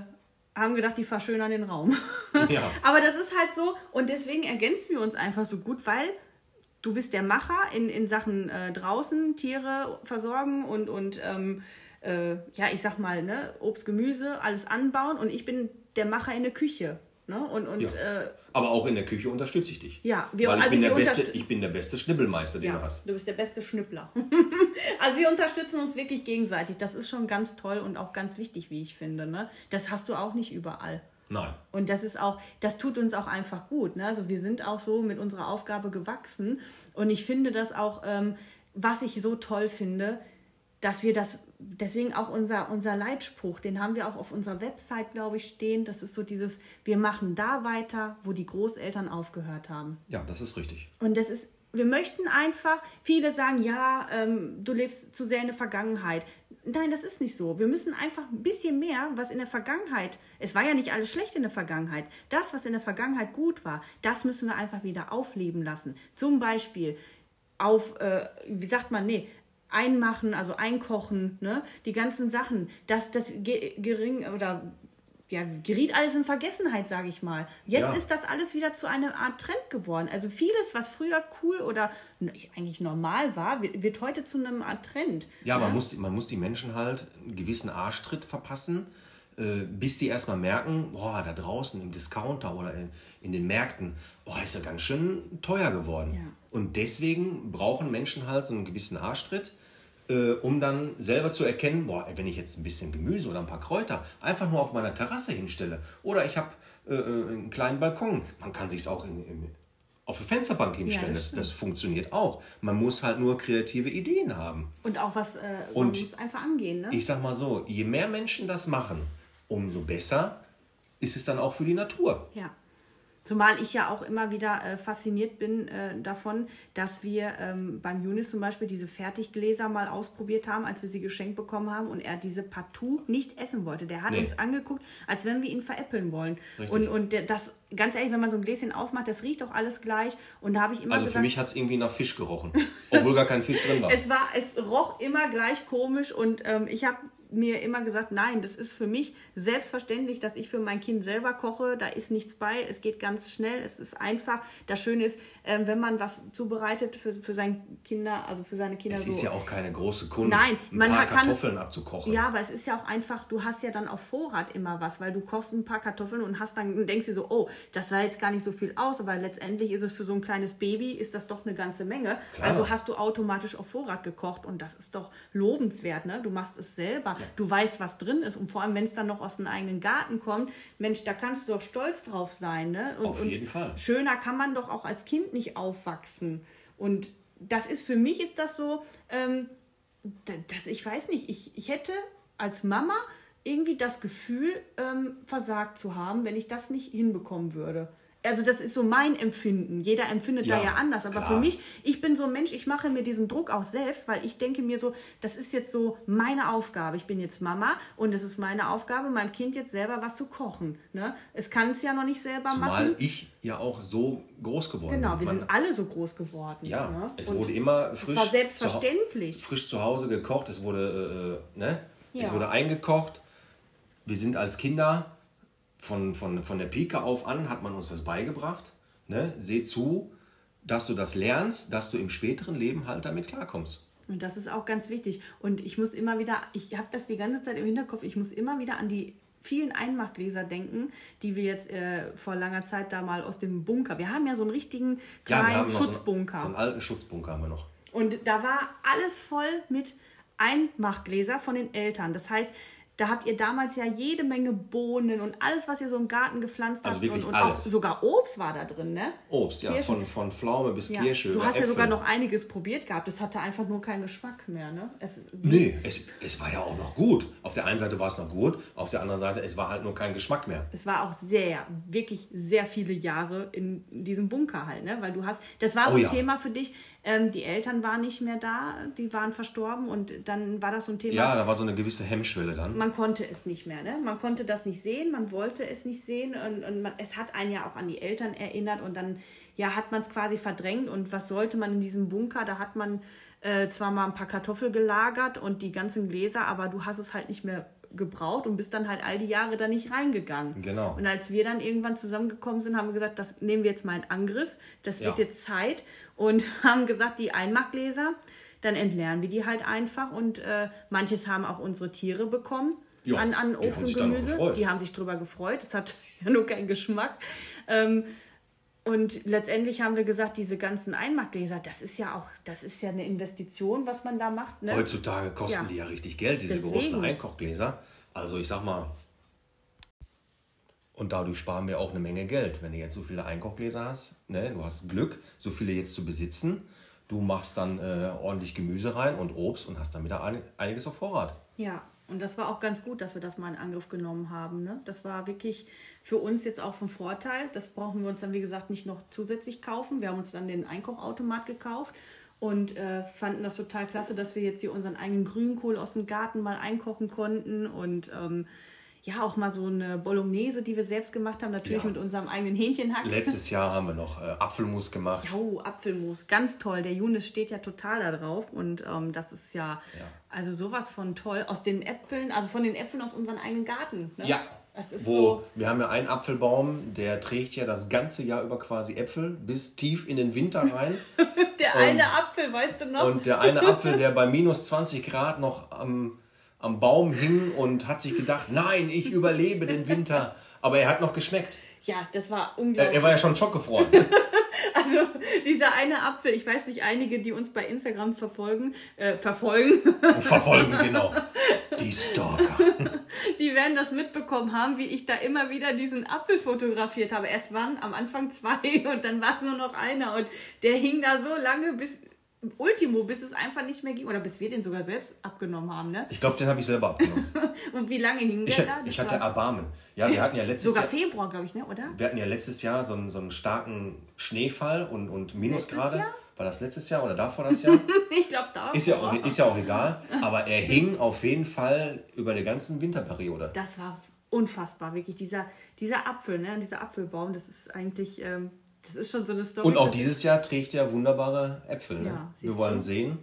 [SPEAKER 1] haben gedacht, die verschönern den Raum.
[SPEAKER 2] Ja.
[SPEAKER 1] Aber das ist halt so und deswegen ergänzen wir uns einfach so gut, weil du bist der Macher in, in Sachen äh, draußen Tiere versorgen und, und ähm, äh, ja, ich sag mal, ne, Obst, Gemüse, alles anbauen und ich bin der Macher in der Küche. Ne? Und, und
[SPEAKER 2] Ja.
[SPEAKER 1] äh,
[SPEAKER 2] Aber auch in der Küche unterstütze ich dich.
[SPEAKER 1] Ja, wir-
[SPEAKER 2] Weil ich,
[SPEAKER 1] also
[SPEAKER 2] bin der beste, ich bin der beste Schnibbelmeister, den
[SPEAKER 1] ja,
[SPEAKER 2] du hast.
[SPEAKER 1] du bist der beste Schnippler. also wir unterstützen uns wirklich gegenseitig. Das ist schon ganz toll und auch ganz wichtig, wie ich finde. Ne? Das hast du auch nicht überall.
[SPEAKER 2] Nein.
[SPEAKER 1] Und das ist auch, das tut uns auch einfach gut. Ne? Also wir sind auch so mit unserer Aufgabe gewachsen. Und ich finde das auch, ähm, was ich so toll finde, dass wir das, deswegen auch unser, unser Leitspruch, den haben wir auch auf unserer Website, glaube ich, stehen. Das ist so dieses, wir machen da weiter, wo die Großeltern aufgehört haben.
[SPEAKER 2] Ja, das ist richtig.
[SPEAKER 1] Und das ist, wir möchten einfach, viele sagen, ja, ähm, du lebst zu sehr in der Vergangenheit. Nein, das ist nicht so. Wir müssen einfach ein bisschen mehr, was in der Vergangenheit, es war ja nicht alles schlecht in der Vergangenheit. Das, was in der Vergangenheit gut war, das müssen wir einfach wieder aufleben lassen. Zum Beispiel auf, äh, wie sagt man, nee, einmachen, also einkochen, ne? die ganzen Sachen, das, das ge gering oder ja, geriet alles in Vergessenheit, sage ich mal. Jetzt
[SPEAKER 2] Ja.
[SPEAKER 1] ist das alles wieder zu einer Art Trend geworden. Also vieles, was früher cool oder eigentlich normal war, wird heute zu einem Art Trend.
[SPEAKER 2] Ja, man
[SPEAKER 1] ne?
[SPEAKER 2] muss, man muss die Menschen halt einen gewissen Arschtritt verpassen, äh, bis die erstmal merken, boah, da draußen im Discounter oder in, in den Märkten, boah, ist ja ganz schön teuer geworden.
[SPEAKER 1] Ja.
[SPEAKER 2] Und deswegen brauchen Menschen halt so einen gewissen Arschtritt, äh, um dann selber zu erkennen, boah, wenn ich jetzt ein bisschen Gemüse oder ein paar Kräuter einfach nur auf meiner Terrasse hinstelle oder ich habe äh, äh, einen kleinen Balkon, man kann sich es auch in, in, auf eine Fensterbank hinstellen,
[SPEAKER 1] das
[SPEAKER 2] das, das funktioniert auch. Man muss halt nur kreative Ideen haben.
[SPEAKER 1] Und auch was, äh,
[SPEAKER 2] Und
[SPEAKER 1] muss einfach angehen. Ne?
[SPEAKER 2] Ich sag mal so, je mehr Menschen das machen, umso besser ist es dann auch für die Natur.
[SPEAKER 1] Ja. Zumal ich ja auch immer wieder äh, fasziniert bin äh, davon, dass wir ähm, beim Junis zum Beispiel diese Fertiggläser mal ausprobiert haben, als wir sie geschenkt bekommen haben und er diese partout nicht essen wollte. Der hat
[SPEAKER 2] Nee.
[SPEAKER 1] uns angeguckt, als wenn wir ihn veräppeln wollen.
[SPEAKER 2] Richtig.
[SPEAKER 1] Und, und das, ganz ehrlich, wenn man so ein Gläschen aufmacht, das riecht doch alles gleich. Und da habe ich immer
[SPEAKER 2] Also für
[SPEAKER 1] gesagt,
[SPEAKER 2] mich hat es irgendwie nach Fisch gerochen, obwohl gar kein Fisch drin war.
[SPEAKER 1] es war, es roch immer gleich komisch und ähm, ich habe mir immer gesagt, nein, das ist für mich selbstverständlich, dass ich für mein Kind selber koche. Da ist nichts bei, es geht ganz schnell, es ist einfach. Das Schöne ist, ähm, wenn man was zubereitet für, für seine Kinder, also für seine Kinder
[SPEAKER 2] Es
[SPEAKER 1] so.
[SPEAKER 2] ist ja auch keine große Kunst,
[SPEAKER 1] Nein,
[SPEAKER 2] ein
[SPEAKER 1] man
[SPEAKER 2] paar
[SPEAKER 1] hat- kann es-
[SPEAKER 2] Kartoffeln abzukochen.
[SPEAKER 1] Ja, aber es ist ja auch einfach, du hast ja dann auf Vorrat immer was, weil du kochst ein paar Kartoffeln und hast dann und denkst dir so, oh, das sah jetzt gar nicht so viel aus, aber letztendlich ist es für so ein kleines Baby ist das doch eine ganze Menge.
[SPEAKER 2] Klar.
[SPEAKER 1] Also hast du automatisch auf Vorrat gekocht und das ist doch lobenswert, ne? Du machst es selber, du weißt, was drin ist und vor allem, wenn es dann noch aus dem eigenen Garten kommt, Mensch, da kannst du doch stolz drauf sein, ne? Und,
[SPEAKER 2] Auf jeden Fall.
[SPEAKER 1] Schöner kann man doch auch als Kind nicht aufwachsen und das ist für mich ist das so, ähm, da- das, ich weiß nicht, ich, ich hätte als Mama irgendwie das Gefühl, ähm, versagt zu haben, wenn ich das nicht hinbekommen würde. Also das ist so mein Empfinden. Jeder empfindet da
[SPEAKER 2] Ja,
[SPEAKER 1] ja anders. Aber
[SPEAKER 2] klar.
[SPEAKER 1] für mich, ich bin so ein Mensch, ich mache mir diesen Druck auch selbst, weil ich denke mir so, das ist jetzt so meine Aufgabe. Ich bin jetzt Mama und es ist meine Aufgabe, meinem Kind jetzt selber was zu kochen. Ne? Es kann es ja noch nicht selber
[SPEAKER 2] Zumal
[SPEAKER 1] machen.
[SPEAKER 2] ich ja auch so groß geworden
[SPEAKER 1] Genau, wir
[SPEAKER 2] Man-
[SPEAKER 1] sind alle so groß geworden.
[SPEAKER 2] Ja,
[SPEAKER 1] ne?
[SPEAKER 2] es
[SPEAKER 1] Und
[SPEAKER 2] wurde immer
[SPEAKER 1] es
[SPEAKER 2] frisch.
[SPEAKER 1] war
[SPEAKER 2] zu Hau-
[SPEAKER 1] selbstverständlich.
[SPEAKER 2] frisch zu Hause gekocht, es wurde, äh, ne?
[SPEAKER 1] Ja.
[SPEAKER 2] Es wurde eingekocht. Wir sind als Kinder von, von, von der Pike auf an, hat man uns das beigebracht. Ne? Seh zu, dass du das lernst, dass du im späteren Leben halt damit klarkommst.
[SPEAKER 1] Und das ist auch ganz wichtig. Und ich muss immer wieder, ich habe das die ganze Zeit im Hinterkopf, ich muss immer wieder an die vielen Einmachgläser denken, die wir jetzt äh, vor langer Zeit da mal aus dem Bunker, wir haben ja so einen richtigen kleinen
[SPEAKER 2] noch so-
[SPEAKER 1] Schutzbunker.
[SPEAKER 2] So einen alten Schutzbunker haben wir noch.
[SPEAKER 1] Und da war alles voll mit Einmachgläser von den Eltern. Das heißt, Da habt ihr damals ja jede Menge Bohnen und alles, was ihr so im Garten gepflanzt
[SPEAKER 2] Also
[SPEAKER 1] habt.
[SPEAKER 2] wirklich
[SPEAKER 1] und, und
[SPEAKER 2] alles.
[SPEAKER 1] auch sogar Obst war da drin, ne?
[SPEAKER 2] Obst, ja, von, von Pflaume bis
[SPEAKER 1] Ja.
[SPEAKER 2] Kirsche.
[SPEAKER 1] Du hast ja
[SPEAKER 2] Äpfel.
[SPEAKER 1] sogar noch einiges probiert gehabt. Das hatte einfach nur keinen Geschmack mehr, ne? Es,
[SPEAKER 2] Nee, es, es war ja auch noch gut. Auf der einen Seite war es noch gut, auf der anderen Seite, es war halt nur kein Geschmack mehr.
[SPEAKER 1] es war auch sehr, wirklich sehr viele Jahre in diesem Bunker halt, ne? Weil du hast, das war so
[SPEAKER 2] Oh
[SPEAKER 1] ein
[SPEAKER 2] ja.
[SPEAKER 1] Thema für dich. Ähm, die Eltern waren nicht mehr da, die waren verstorben und dann war das so ein Thema.
[SPEAKER 2] Ja, da war so eine gewisse Hemmschwelle dann.
[SPEAKER 1] man konnte es nicht mehr, ne? Man konnte das nicht sehen, man wollte es nicht sehen und, und man, es hat einen ja auch an die Eltern erinnert und dann ja hat man es quasi verdrängt und was sollte man in diesem Bunker? Da hat man äh, zwar mal ein paar Kartoffeln gelagert und die ganzen Gläser, aber du hast es halt nicht mehr gebraucht und bist dann halt all die Jahre da nicht reingegangen.
[SPEAKER 2] Genau.
[SPEAKER 1] Und als wir dann irgendwann zusammengekommen sind, haben wir gesagt, das nehmen wir jetzt mal in Angriff, das wird
[SPEAKER 2] Ja.
[SPEAKER 1] jetzt Zeit und haben gesagt, die Einmachgläser, dann entleeren wir die halt einfach und äh, manches haben auch unsere Tiere bekommen
[SPEAKER 2] Ja,
[SPEAKER 1] an, an Obst und Gemüse. Die haben sich drüber gefreut. Es hat ja nur keinen Geschmack. Ähm, und letztendlich haben wir gesagt, diese ganzen Einmachgläser, das ist ja auch, das ist ja eine Investition, was man da macht. Ne?
[SPEAKER 2] Heutzutage kosten
[SPEAKER 1] Ja.
[SPEAKER 2] die ja richtig Geld, diese
[SPEAKER 1] Deswegen.
[SPEAKER 2] großen Einkochgläser. Also ich sag mal, und dadurch sparen wir auch eine Menge Geld. Wenn du jetzt so viele Einkochgläser hast, ne, du hast Glück, so viele jetzt zu besitzen. Du machst dann äh, ordentlich Gemüse rein und Obst und hast dann wieder ein, einiges auf Vorrat.
[SPEAKER 1] Ja, und das war auch ganz gut, dass wir das mal in Angriff genommen haben. Ne? Das war wirklich für uns jetzt auch vom Vorteil. Das brauchen wir uns dann, wie gesagt, nicht noch zusätzlich kaufen. Wir haben uns dann den Einkochautomat gekauft und äh, fanden das total klasse, dass wir jetzt hier unseren eigenen Grünkohl aus dem Garten mal einkochen konnten und ähm, ja, auch mal so eine Bolognese, die wir selbst gemacht haben, natürlich
[SPEAKER 2] Ja.
[SPEAKER 1] mit unserem eigenen Hähnchenhack.
[SPEAKER 2] Letztes Jahr haben wir noch äh, Apfelmus gemacht.
[SPEAKER 1] Oh, Apfelmus, ganz toll. Der Junis steht ja total da drauf und ähm, das ist ja,
[SPEAKER 2] Ja.
[SPEAKER 1] Also sowas von toll. Aus den Äpfeln, also von den Äpfeln aus unserem eigenen Garten. Ne?
[SPEAKER 2] Ja.
[SPEAKER 1] Das ist
[SPEAKER 2] Wo
[SPEAKER 1] so.
[SPEAKER 2] wir haben ja einen Apfelbaum, der trägt ja das ganze Jahr über quasi Äpfel bis tief in den Winter rein.
[SPEAKER 1] Der eine Apfel, weißt du noch?
[SPEAKER 2] Und der eine Apfel, der bei minus 20 Grad noch am, am Baum hing und hat sich gedacht, nein, ich überlebe den Winter. Aber er hat noch geschmeckt.
[SPEAKER 1] ja, das war
[SPEAKER 2] Er,
[SPEAKER 1] unglaublich.
[SPEAKER 2] er war ja schon schockgefroren.
[SPEAKER 1] Also dieser eine Apfel, ich weiß nicht, einige, die uns bei Instagram verfolgen, äh, verfolgen,
[SPEAKER 2] Verfolgen, genau. Die Stalker.
[SPEAKER 1] die werden das mitbekommen haben, wie ich da immer wieder diesen Apfel fotografiert habe. Erst waren am Anfang zwei und dann war es nur noch einer und der hing da so lange bis Ultimo, bis es einfach nicht mehr ging oder bis wir den sogar selbst abgenommen haben, ne?
[SPEAKER 2] Ich glaube, den habe ich selber abgenommen.
[SPEAKER 1] Und wie lange hing
[SPEAKER 2] Ich,
[SPEAKER 1] der da?
[SPEAKER 2] ich hatte
[SPEAKER 1] war
[SPEAKER 2] Erbarmen. Ja, wir hatten ja letztes
[SPEAKER 1] sogar
[SPEAKER 2] Jahr...
[SPEAKER 1] Februar, glaube ich, ne, oder?
[SPEAKER 2] Wir hatten ja letztes Jahr so einen, so einen starken Schneefall und, und Minusgrade.
[SPEAKER 1] Jahr?
[SPEAKER 2] War das letztes Jahr oder davor das Jahr?
[SPEAKER 1] Ich glaube da.
[SPEAKER 2] Ist ja, auch, ist ja auch egal. Aber er hing auf jeden Fall über der ganzen Winterperiode.
[SPEAKER 1] Das war unfassbar, wirklich. Dieser, dieser Apfel, ne, dieser Apfelbaum, das ist eigentlich, ähm, das ist schon so eine Story.
[SPEAKER 2] Und auch dieses Jahr trägt er wunderbare Äpfel. Ne?
[SPEAKER 1] Ja,
[SPEAKER 2] Wir wollen
[SPEAKER 1] du.
[SPEAKER 2] sehen,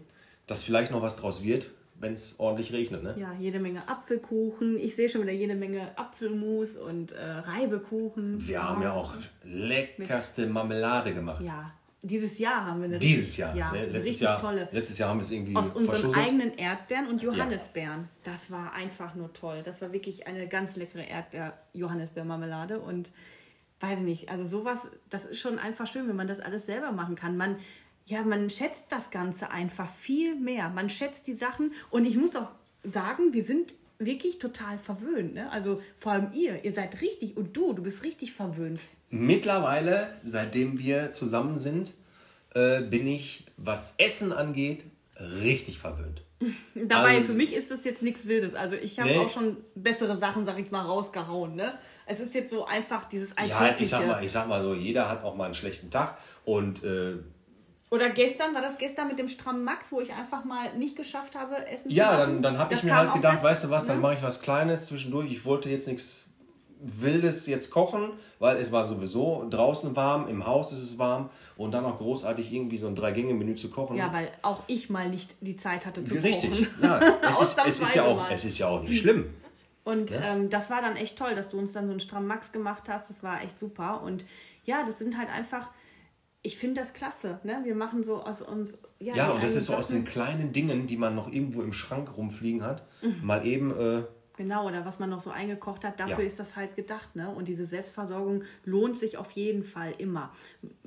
[SPEAKER 2] dass vielleicht noch was draus wird, wenn es ordentlich regnet. Ne?
[SPEAKER 1] Ja, jede Menge Apfelkuchen. Ich sehe schon wieder jede Menge Apfelmus und äh, Reibekuchen.
[SPEAKER 2] Wir haben ja auch leckerste Marmelade gemacht.
[SPEAKER 1] Ja, dieses Jahr haben wir eine
[SPEAKER 2] Dieses Jahr.
[SPEAKER 1] Ja,
[SPEAKER 2] ne? letztes, Jahr
[SPEAKER 1] tolle.
[SPEAKER 2] letztes Jahr haben wir es irgendwie
[SPEAKER 1] Aus unseren eigenen Erdbeeren und Johannisbeeren. Das war einfach nur toll. Das war wirklich eine ganz leckere Erdbeer-Johannisbeermarmelade und weiß ich nicht, also sowas, das ist schon einfach schön, wenn man das alles selber machen kann. Man, ja, man schätzt das Ganze einfach viel mehr. Man schätzt die Sachen und ich muss auch sagen, wir sind wirklich total verwöhnt. Ne? Also vor allem ihr, ihr seid richtig und du, du bist richtig verwöhnt.
[SPEAKER 2] Mittlerweile, seitdem wir zusammen sind, äh, bin ich, was Essen angeht, richtig verwöhnt.
[SPEAKER 1] Dabei,
[SPEAKER 2] Also-
[SPEAKER 1] für mich ist das jetzt nichts Wildes. Also ich habe
[SPEAKER 2] Nee.
[SPEAKER 1] auch schon bessere Sachen, sag ich mal, rausgehauen. Ne? Es ist jetzt so einfach dieses
[SPEAKER 2] Ja,
[SPEAKER 1] Alltägliche.
[SPEAKER 2] ich sag, mal, ich sag mal so, jeder hat auch mal einen schlechten Tag und äh,
[SPEAKER 1] Oder gestern, war das gestern mit dem strammen Max, wo ich einfach mal nicht geschafft habe, Essen
[SPEAKER 2] Ja,
[SPEAKER 1] zu machen?
[SPEAKER 2] dann, dann habe ich mir halt gedacht, weißt du was, dann
[SPEAKER 1] ne?
[SPEAKER 2] mache ich was Kleines zwischendurch. Ich wollte jetzt nichts Wildes jetzt kochen, weil es war sowieso draußen warm, im Haus ist es warm und dann noch großartig irgendwie so ein Drei-Gänge-Menü zu kochen.
[SPEAKER 1] Ja, weil auch ich mal nicht die Zeit hatte zu
[SPEAKER 2] Richtig,
[SPEAKER 1] kochen.
[SPEAKER 2] ja. Es ist, es, ist ja auch, es ist ja auch nicht schlimm.
[SPEAKER 1] Und ähm, das war dann echt toll, dass du uns dann so einen strammen Max gemacht hast. Das war echt super. Und ja, das sind halt einfach, ich finde das klasse. Ne? Wir machen so aus uns. Ja,
[SPEAKER 2] Ja, und das ist so aus
[SPEAKER 1] Sachen.
[SPEAKER 2] den kleinen Dingen, die man noch irgendwo im Schrank rumfliegen hat,
[SPEAKER 1] Mhm.
[SPEAKER 2] mal eben äh,
[SPEAKER 1] Genau, oder was man noch so eingekocht hat, dafür
[SPEAKER 2] Ja.
[SPEAKER 1] ist das halt gedacht. Ne? Und diese Selbstversorgung lohnt sich auf jeden Fall immer.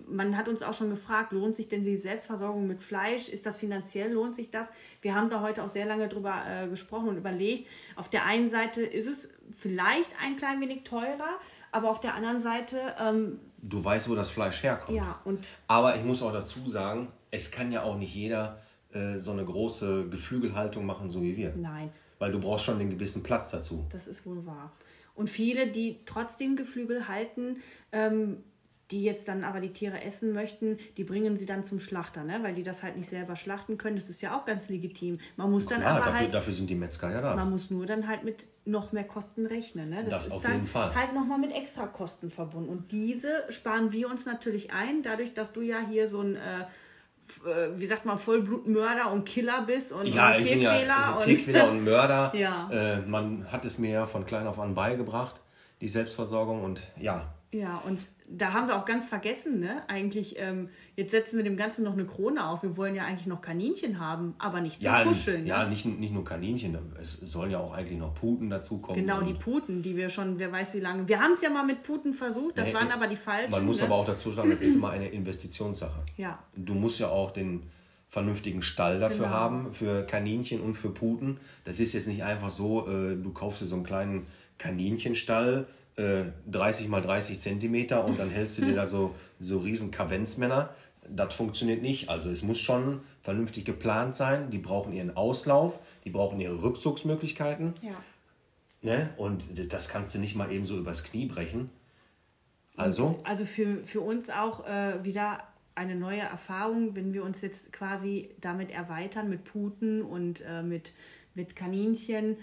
[SPEAKER 1] Man hat uns auch schon gefragt, lohnt sich denn die Selbstversorgung mit Fleisch? Ist das finanziell, lohnt sich das? Wir haben da heute auch sehr lange drüber äh, gesprochen und überlegt. Auf der einen Seite ist es vielleicht ein klein wenig teurer, aber auf der anderen Seite, ähm,
[SPEAKER 2] Du weißt, wo das Fleisch herkommt.
[SPEAKER 1] ja, und
[SPEAKER 2] Aber ich muss auch dazu sagen, es kann ja auch nicht jeder äh, so eine große Geflügelhaltung machen, so wie wir.
[SPEAKER 1] nein,
[SPEAKER 2] Weil du brauchst schon den gewissen Platz dazu.
[SPEAKER 1] Das ist wohl wahr. Und viele, die trotzdem Geflügel halten, ähm, die jetzt dann aber die Tiere essen möchten, die bringen sie dann zum Schlachter, ne? weil die das halt nicht selber schlachten können. Das ist ja auch ganz legitim. Man muss dann
[SPEAKER 2] Ja,
[SPEAKER 1] aber
[SPEAKER 2] dafür,
[SPEAKER 1] halt,
[SPEAKER 2] dafür sind die Metzger ja da.
[SPEAKER 1] man muss nur dann halt mit noch mehr Kosten rechnen. Ne?
[SPEAKER 2] Das
[SPEAKER 1] ist
[SPEAKER 2] auf
[SPEAKER 1] dann
[SPEAKER 2] jeden Fall.
[SPEAKER 1] halt nochmal mit extra Kosten verbunden. Und diese sparen wir uns natürlich ein, dadurch, dass du ja hier so ein, äh, wie sagt man, Vollblutmörder und Killer bist und,
[SPEAKER 2] Ja,
[SPEAKER 1] Tierquäler.
[SPEAKER 2] ja
[SPEAKER 1] und-
[SPEAKER 2] Tierquäler und Mörder.
[SPEAKER 1] Ja.
[SPEAKER 2] Äh, man hat es mir ja von klein auf an beigebracht, die Selbstversorgung. Und ja,
[SPEAKER 1] Ja, und da haben wir auch ganz vergessen, ne? Eigentlich, ähm, jetzt setzen wir dem Ganzen noch eine Krone auf. Wir wollen ja eigentlich noch Kaninchen haben, aber nicht zum
[SPEAKER 2] ja,
[SPEAKER 1] Kuscheln.
[SPEAKER 2] ja
[SPEAKER 1] ne?
[SPEAKER 2] nicht, nicht nur Kaninchen, es sollen ja auch eigentlich noch Puten dazukommen.
[SPEAKER 1] Genau, die Puten, die wir schon, wer weiß wie lange. Wir haben es ja mal mit Puten versucht, das
[SPEAKER 2] Nee,
[SPEAKER 1] waren aber die falschen.
[SPEAKER 2] Man muss
[SPEAKER 1] ne?
[SPEAKER 2] aber auch dazu sagen, es ist immer eine Investitionssache.
[SPEAKER 1] Ja.
[SPEAKER 2] Du musst ja auch den vernünftigen Stall dafür
[SPEAKER 1] Genau.
[SPEAKER 2] haben, für Kaninchen und für Puten. Das ist jetzt nicht einfach so, äh, du kaufst dir so einen kleinen Kaninchenstall, äh, 30 mal 30 Zentimeter und dann hältst du dir da so, so riesen Kavenzmänner. Das funktioniert nicht. Also es muss schon vernünftig geplant sein. Die brauchen ihren Auslauf, die brauchen ihre Rückzugsmöglichkeiten.
[SPEAKER 1] Ja.
[SPEAKER 2] Ne? Und das kannst du nicht mal eben so übers Knie brechen. Also,
[SPEAKER 1] Also für, für uns auch äh, wieder eine neue Erfahrung, wenn wir uns jetzt quasi damit erweitern mit Puten und äh, mit, mit Kaninchen,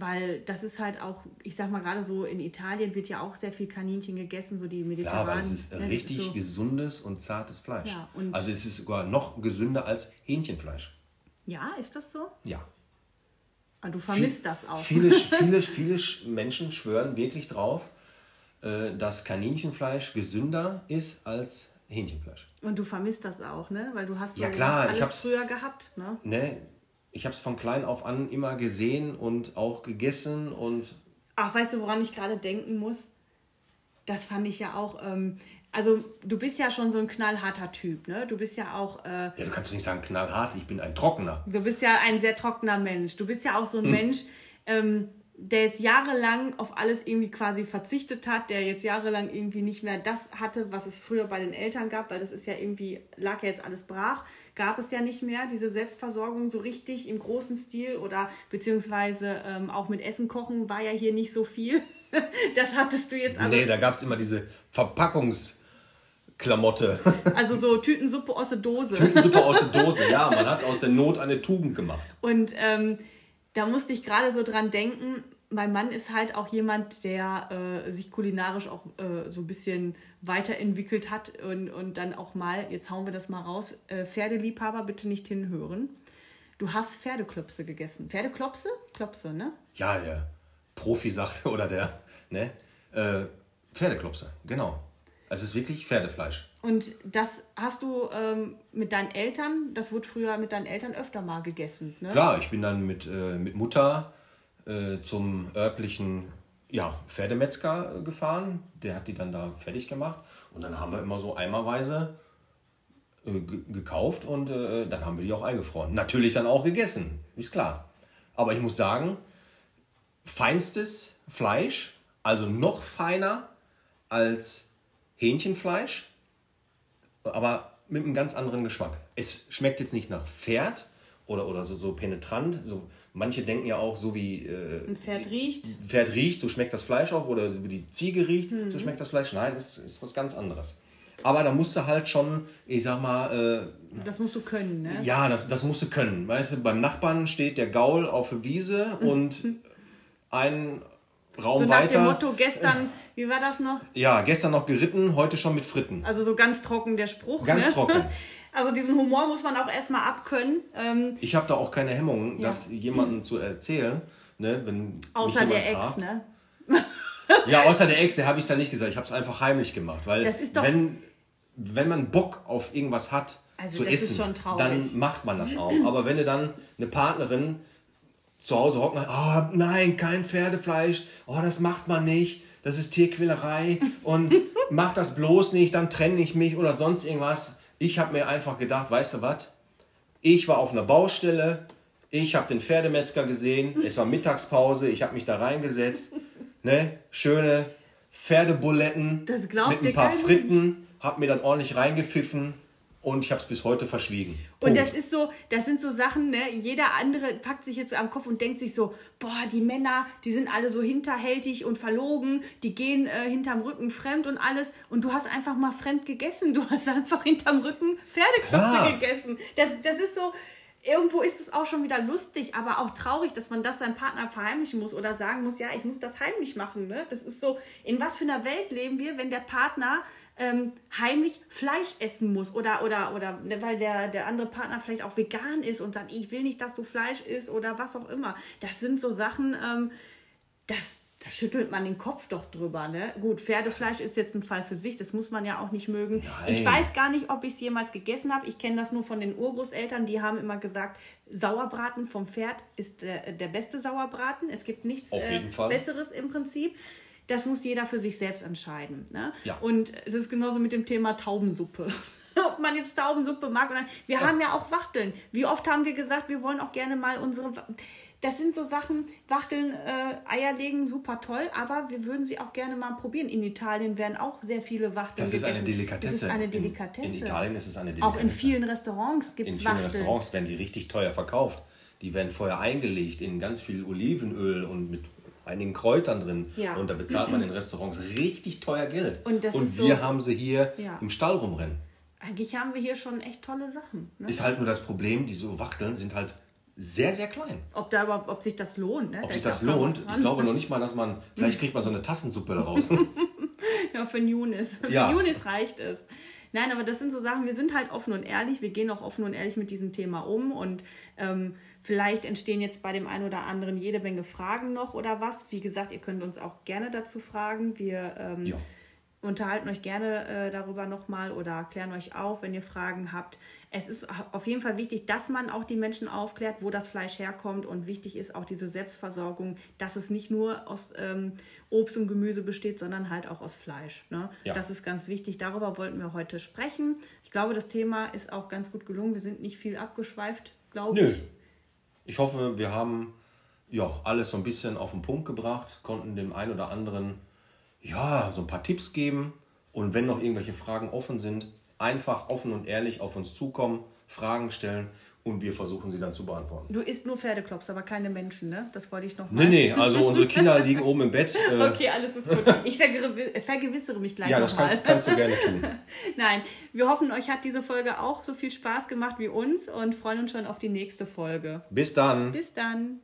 [SPEAKER 1] weil das ist halt auch, ich sag mal gerade so, in Italien wird ja auch sehr viel Kaninchen gegessen, so die
[SPEAKER 2] ja,
[SPEAKER 1] mediterranen.
[SPEAKER 2] aber es ist
[SPEAKER 1] ne,
[SPEAKER 2] richtig
[SPEAKER 1] so,
[SPEAKER 2] gesundes und zartes Fleisch.
[SPEAKER 1] Ja, und-
[SPEAKER 2] also es ist sogar noch gesünder als Hähnchenfleisch.
[SPEAKER 1] Ja, ist das so?
[SPEAKER 2] Ja.
[SPEAKER 1] Ah, du vermisst das auch.
[SPEAKER 2] Viele, viele, viele Sch- Menschen schwören wirklich drauf, äh, dass Kaninchenfleisch gesünder ist als Hähnchenfleisch.
[SPEAKER 1] Und du vermisst das auch, ne? Weil du hast
[SPEAKER 2] Ja,
[SPEAKER 1] so
[SPEAKER 2] klar, ich
[SPEAKER 1] alles
[SPEAKER 2] hab's-
[SPEAKER 1] früher gehabt, ne?
[SPEAKER 2] Ne? Ich habe es von klein auf an immer gesehen und auch gegessen und
[SPEAKER 1] Ach, weißt du, woran ich gerade denken muss? Das fand ich ja auch. Ähm, also, du bist ja schon so ein knallharter Typ, ne? Du bist ja auch. Äh,
[SPEAKER 2] ja, du kannst doch nicht sagen knallhart, ich bin ein Trockener.
[SPEAKER 1] du bist ja ein sehr trockener Mensch. Du bist ja auch so ein Mensch, ähm, der jetzt jahrelang auf alles irgendwie quasi verzichtet hat, der jetzt jahrelang irgendwie nicht mehr das hatte, was es früher bei den Eltern gab, weil das ist ja irgendwie, lag ja jetzt alles brach, gab es ja nicht mehr, diese Selbstversorgung so richtig im großen Stil oder beziehungsweise ähm, auch mit Essen kochen war ja hier nicht so viel. das hattest du jetzt also,
[SPEAKER 2] nee, da gab es immer diese Verpackungsklamotte.
[SPEAKER 1] also so Tütensuppe aus der Dose.
[SPEAKER 2] Tütensuppe aus der Dose. Ja, man hat aus der Not eine Tugend gemacht.
[SPEAKER 1] Und ähm, da musste ich gerade so dran denken, mein Mann ist halt auch jemand, der äh, sich kulinarisch auch äh, so ein bisschen weiterentwickelt hat und, und dann auch mal, jetzt hauen wir das mal raus, äh, Pferdeliebhaber bitte nicht hinhören. Du hast Pferdeklopse gegessen. Pferdeklopse? Klopse, ne?
[SPEAKER 2] Ja, der Profi sagte, oder der, ne? Äh, Pferdeklopse, genau. Also es ist wirklich Pferdefleisch.
[SPEAKER 1] Und das hast du ähm, mit deinen Eltern, das wurde früher mit deinen Eltern öfter mal gegessen, ne?
[SPEAKER 2] Klar, ich bin dann mit, äh, mit Mutter äh, zum örtlichen ja, Pferdemetzger äh, gefahren. Der hat die dann da fertig gemacht. Und dann haben wir immer so eimerweise äh, ge- gekauft und äh, dann haben wir die auch eingefroren. Natürlich dann auch gegessen, ist klar. Aber ich muss sagen, feinstes Fleisch, also noch feiner als Hähnchenfleisch, aber mit einem ganz anderen Geschmack. Es schmeckt jetzt nicht nach Pferd oder, oder so, so penetrant. So, manche denken ja auch, so wie äh,
[SPEAKER 1] Ein Pferd riecht.
[SPEAKER 2] Pferd riecht, so schmeckt das Fleisch auch. Oder wie die Ziege riecht, so schmeckt das Fleisch. Nein, ist, ist was ganz anderes. Aber da musst du halt schon, ich sag mal, äh,
[SPEAKER 1] Das musst du können, ne?
[SPEAKER 2] ja, das, das musst du können. Weißt du, beim Nachbarn steht der Gaul auf der Wiese und ein Raum
[SPEAKER 1] So nach
[SPEAKER 2] weiter.
[SPEAKER 1] dem Motto, gestern, wie war das noch?
[SPEAKER 2] ja, gestern noch geritten, heute schon mit Fritten.
[SPEAKER 1] Also so ganz trocken der Spruch.
[SPEAKER 2] Ganz
[SPEAKER 1] ne?
[SPEAKER 2] trocken.
[SPEAKER 1] Also diesen Humor muss man auch erstmal abkönnen. Ähm,
[SPEAKER 2] Ich habe da auch keine Hemmungen,
[SPEAKER 1] Ja.
[SPEAKER 2] das jemandem zu erzählen. Ne, wenn
[SPEAKER 1] außer der Ex,
[SPEAKER 2] fragt.
[SPEAKER 1] ne?
[SPEAKER 2] Ja, außer der Ex, der habe ich es ja nicht gesagt. Ich habe es einfach heimlich gemacht. Weil
[SPEAKER 1] doch-
[SPEAKER 2] wenn, wenn man Bock auf irgendwas hat
[SPEAKER 1] Also
[SPEAKER 2] zu essen, dann macht man das auch. Aber wenn du dann eine Partnerin zu Hause hocken, oh, nein, kein Pferdefleisch, oh, das macht man nicht, das ist Tierquälerei. Und mach das bloß nicht, dann trenne ich mich oder sonst irgendwas. Ich habe mir einfach gedacht, weißt du was? Ich war auf einer Baustelle, ich habe den Pferdemetzger gesehen, es war Mittagspause, ich habe mich da reingesetzt, ne, schöne Pferdebuletten mit ein paar Fritten, habe mir dann ordentlich reingepfiffen und ich habe es bis heute verschwiegen.
[SPEAKER 1] Punkt. Und das ist so, das sind so Sachen, ne? Jeder andere packt sich jetzt am Kopf und denkt sich so, boah, die Männer, die sind alle so hinterhältig und verlogen, die gehen äh, hinterm Rücken fremd und alles. Und du hast einfach mal fremd gegessen. Du hast einfach hinterm Rücken Pferdeköpfe gegessen. Das, das ist so, irgendwo ist es auch schon wieder lustig, aber auch traurig, dass man das seinem Partner verheimlichen muss oder sagen muss, ja, ich muss das heimlich machen. Ne? Das ist so, in was für einer Welt leben wir, wenn der Partner ähm, heimlich Fleisch essen muss oder, oder, oder ne, weil der, der andere Partner vielleicht auch vegan ist und sagt, ich will nicht, dass du Fleisch isst oder was auch immer. Das sind so Sachen, ähm, das, da schüttelt man den Kopf doch drüber. Ne? Gut, Pferdefleisch ist jetzt ein Fall für sich, das muss man ja auch nicht mögen. Nein. Ich weiß gar nicht, ob ich es jemals gegessen habe. Ich kenne das nur von den Urgroßeltern, die haben immer gesagt, Sauerbraten vom Pferd ist der, der beste Sauerbraten. Es gibt nichts äh, Besseres im Prinzip das muss jeder für sich selbst entscheiden. Ne? Ja. Und es ist genauso mit dem Thema Taubensuppe. Ob man jetzt Taubensuppe mag oder Wir ja. haben ja auch Wachteln. Wie oft haben wir gesagt, wir wollen auch gerne mal unsere. Das sind so Sachen, Wachteln, äh, Eier legen, super toll, aber wir würden sie auch gerne mal probieren. In Italien werden auch sehr viele Wachteln
[SPEAKER 2] Das ist gegessen. eine Delikatesse. Das
[SPEAKER 1] ist eine Delikatesse.
[SPEAKER 2] In, in, Italien ist es eine Delikatesse.
[SPEAKER 1] Auch in vielen Restaurants gibt es
[SPEAKER 2] Wachteln. In vielen Restaurants werden die richtig teuer verkauft. Die werden vorher eingelegt in ganz viel Olivenöl und mit einigen Kräutern drin. Ja. Und da bezahlt man in Restaurants richtig teuer Geld. Und, und wir so, haben sie hier ja. im Stall rumrennen.
[SPEAKER 1] Eigentlich haben wir hier schon echt tolle Sachen.
[SPEAKER 2] Ne? Ist halt nur das Problem, die so Wachteln sind halt sehr, sehr klein.
[SPEAKER 1] Ob, da überhaupt, ob sich das lohnt. Ne?
[SPEAKER 2] Ob da sich das lohnt, ich glaube noch nicht mal, dass man, vielleicht kriegt man so eine Tassensuppe daraus.
[SPEAKER 1] ja, für den Junis. Für ja. Junis reicht es. Nein, aber das sind so Sachen, wir sind halt offen und ehrlich, wir gehen auch offen und ehrlich mit diesem Thema um und ähm, Vielleicht entstehen jetzt bei dem einen oder anderen jede Menge Fragen noch oder was. Wie gesagt, ihr könnt uns auch gerne dazu fragen. Wir ähm, ja. unterhalten euch gerne äh, darüber nochmal oder klären euch auf, wenn ihr Fragen habt. Es ist auf jeden Fall wichtig, dass man auch die Menschen aufklärt, wo das Fleisch herkommt. Und wichtig ist auch diese Selbstversorgung, dass es nicht nur aus ähm, Obst und Gemüse besteht, sondern halt auch aus Fleisch. Ne? Ja. Das ist ganz wichtig. Darüber wollten wir heute sprechen. Ich glaube, das Thema ist auch ganz gut gelungen. Wir sind nicht viel abgeschweift, glaube ich
[SPEAKER 2] ich hoffe, wir haben ja, alles so ein bisschen auf den Punkt gebracht, konnten dem einen oder anderen ja, so ein paar Tipps geben. Und wenn noch irgendwelche Fragen offen sind, einfach offen und ehrlich auf uns zukommen, Fragen stellen und wir versuchen sie dann zu beantworten.
[SPEAKER 1] Du isst nur Pferdeklops, aber keine Menschen, ne? Das wollte ich noch
[SPEAKER 2] mal. Nee, nee, also unsere Kinder liegen oben im Bett.
[SPEAKER 1] Äh okay, alles ist gut. Ich vergewissere mich gleich
[SPEAKER 2] Ja, das kannst, kannst, du gerne tun.
[SPEAKER 1] Nein, wir hoffen, euch hat diese Folge auch so viel Spaß gemacht wie uns und freuen uns schon auf die nächste Folge.
[SPEAKER 2] Bis dann.
[SPEAKER 1] Bis dann.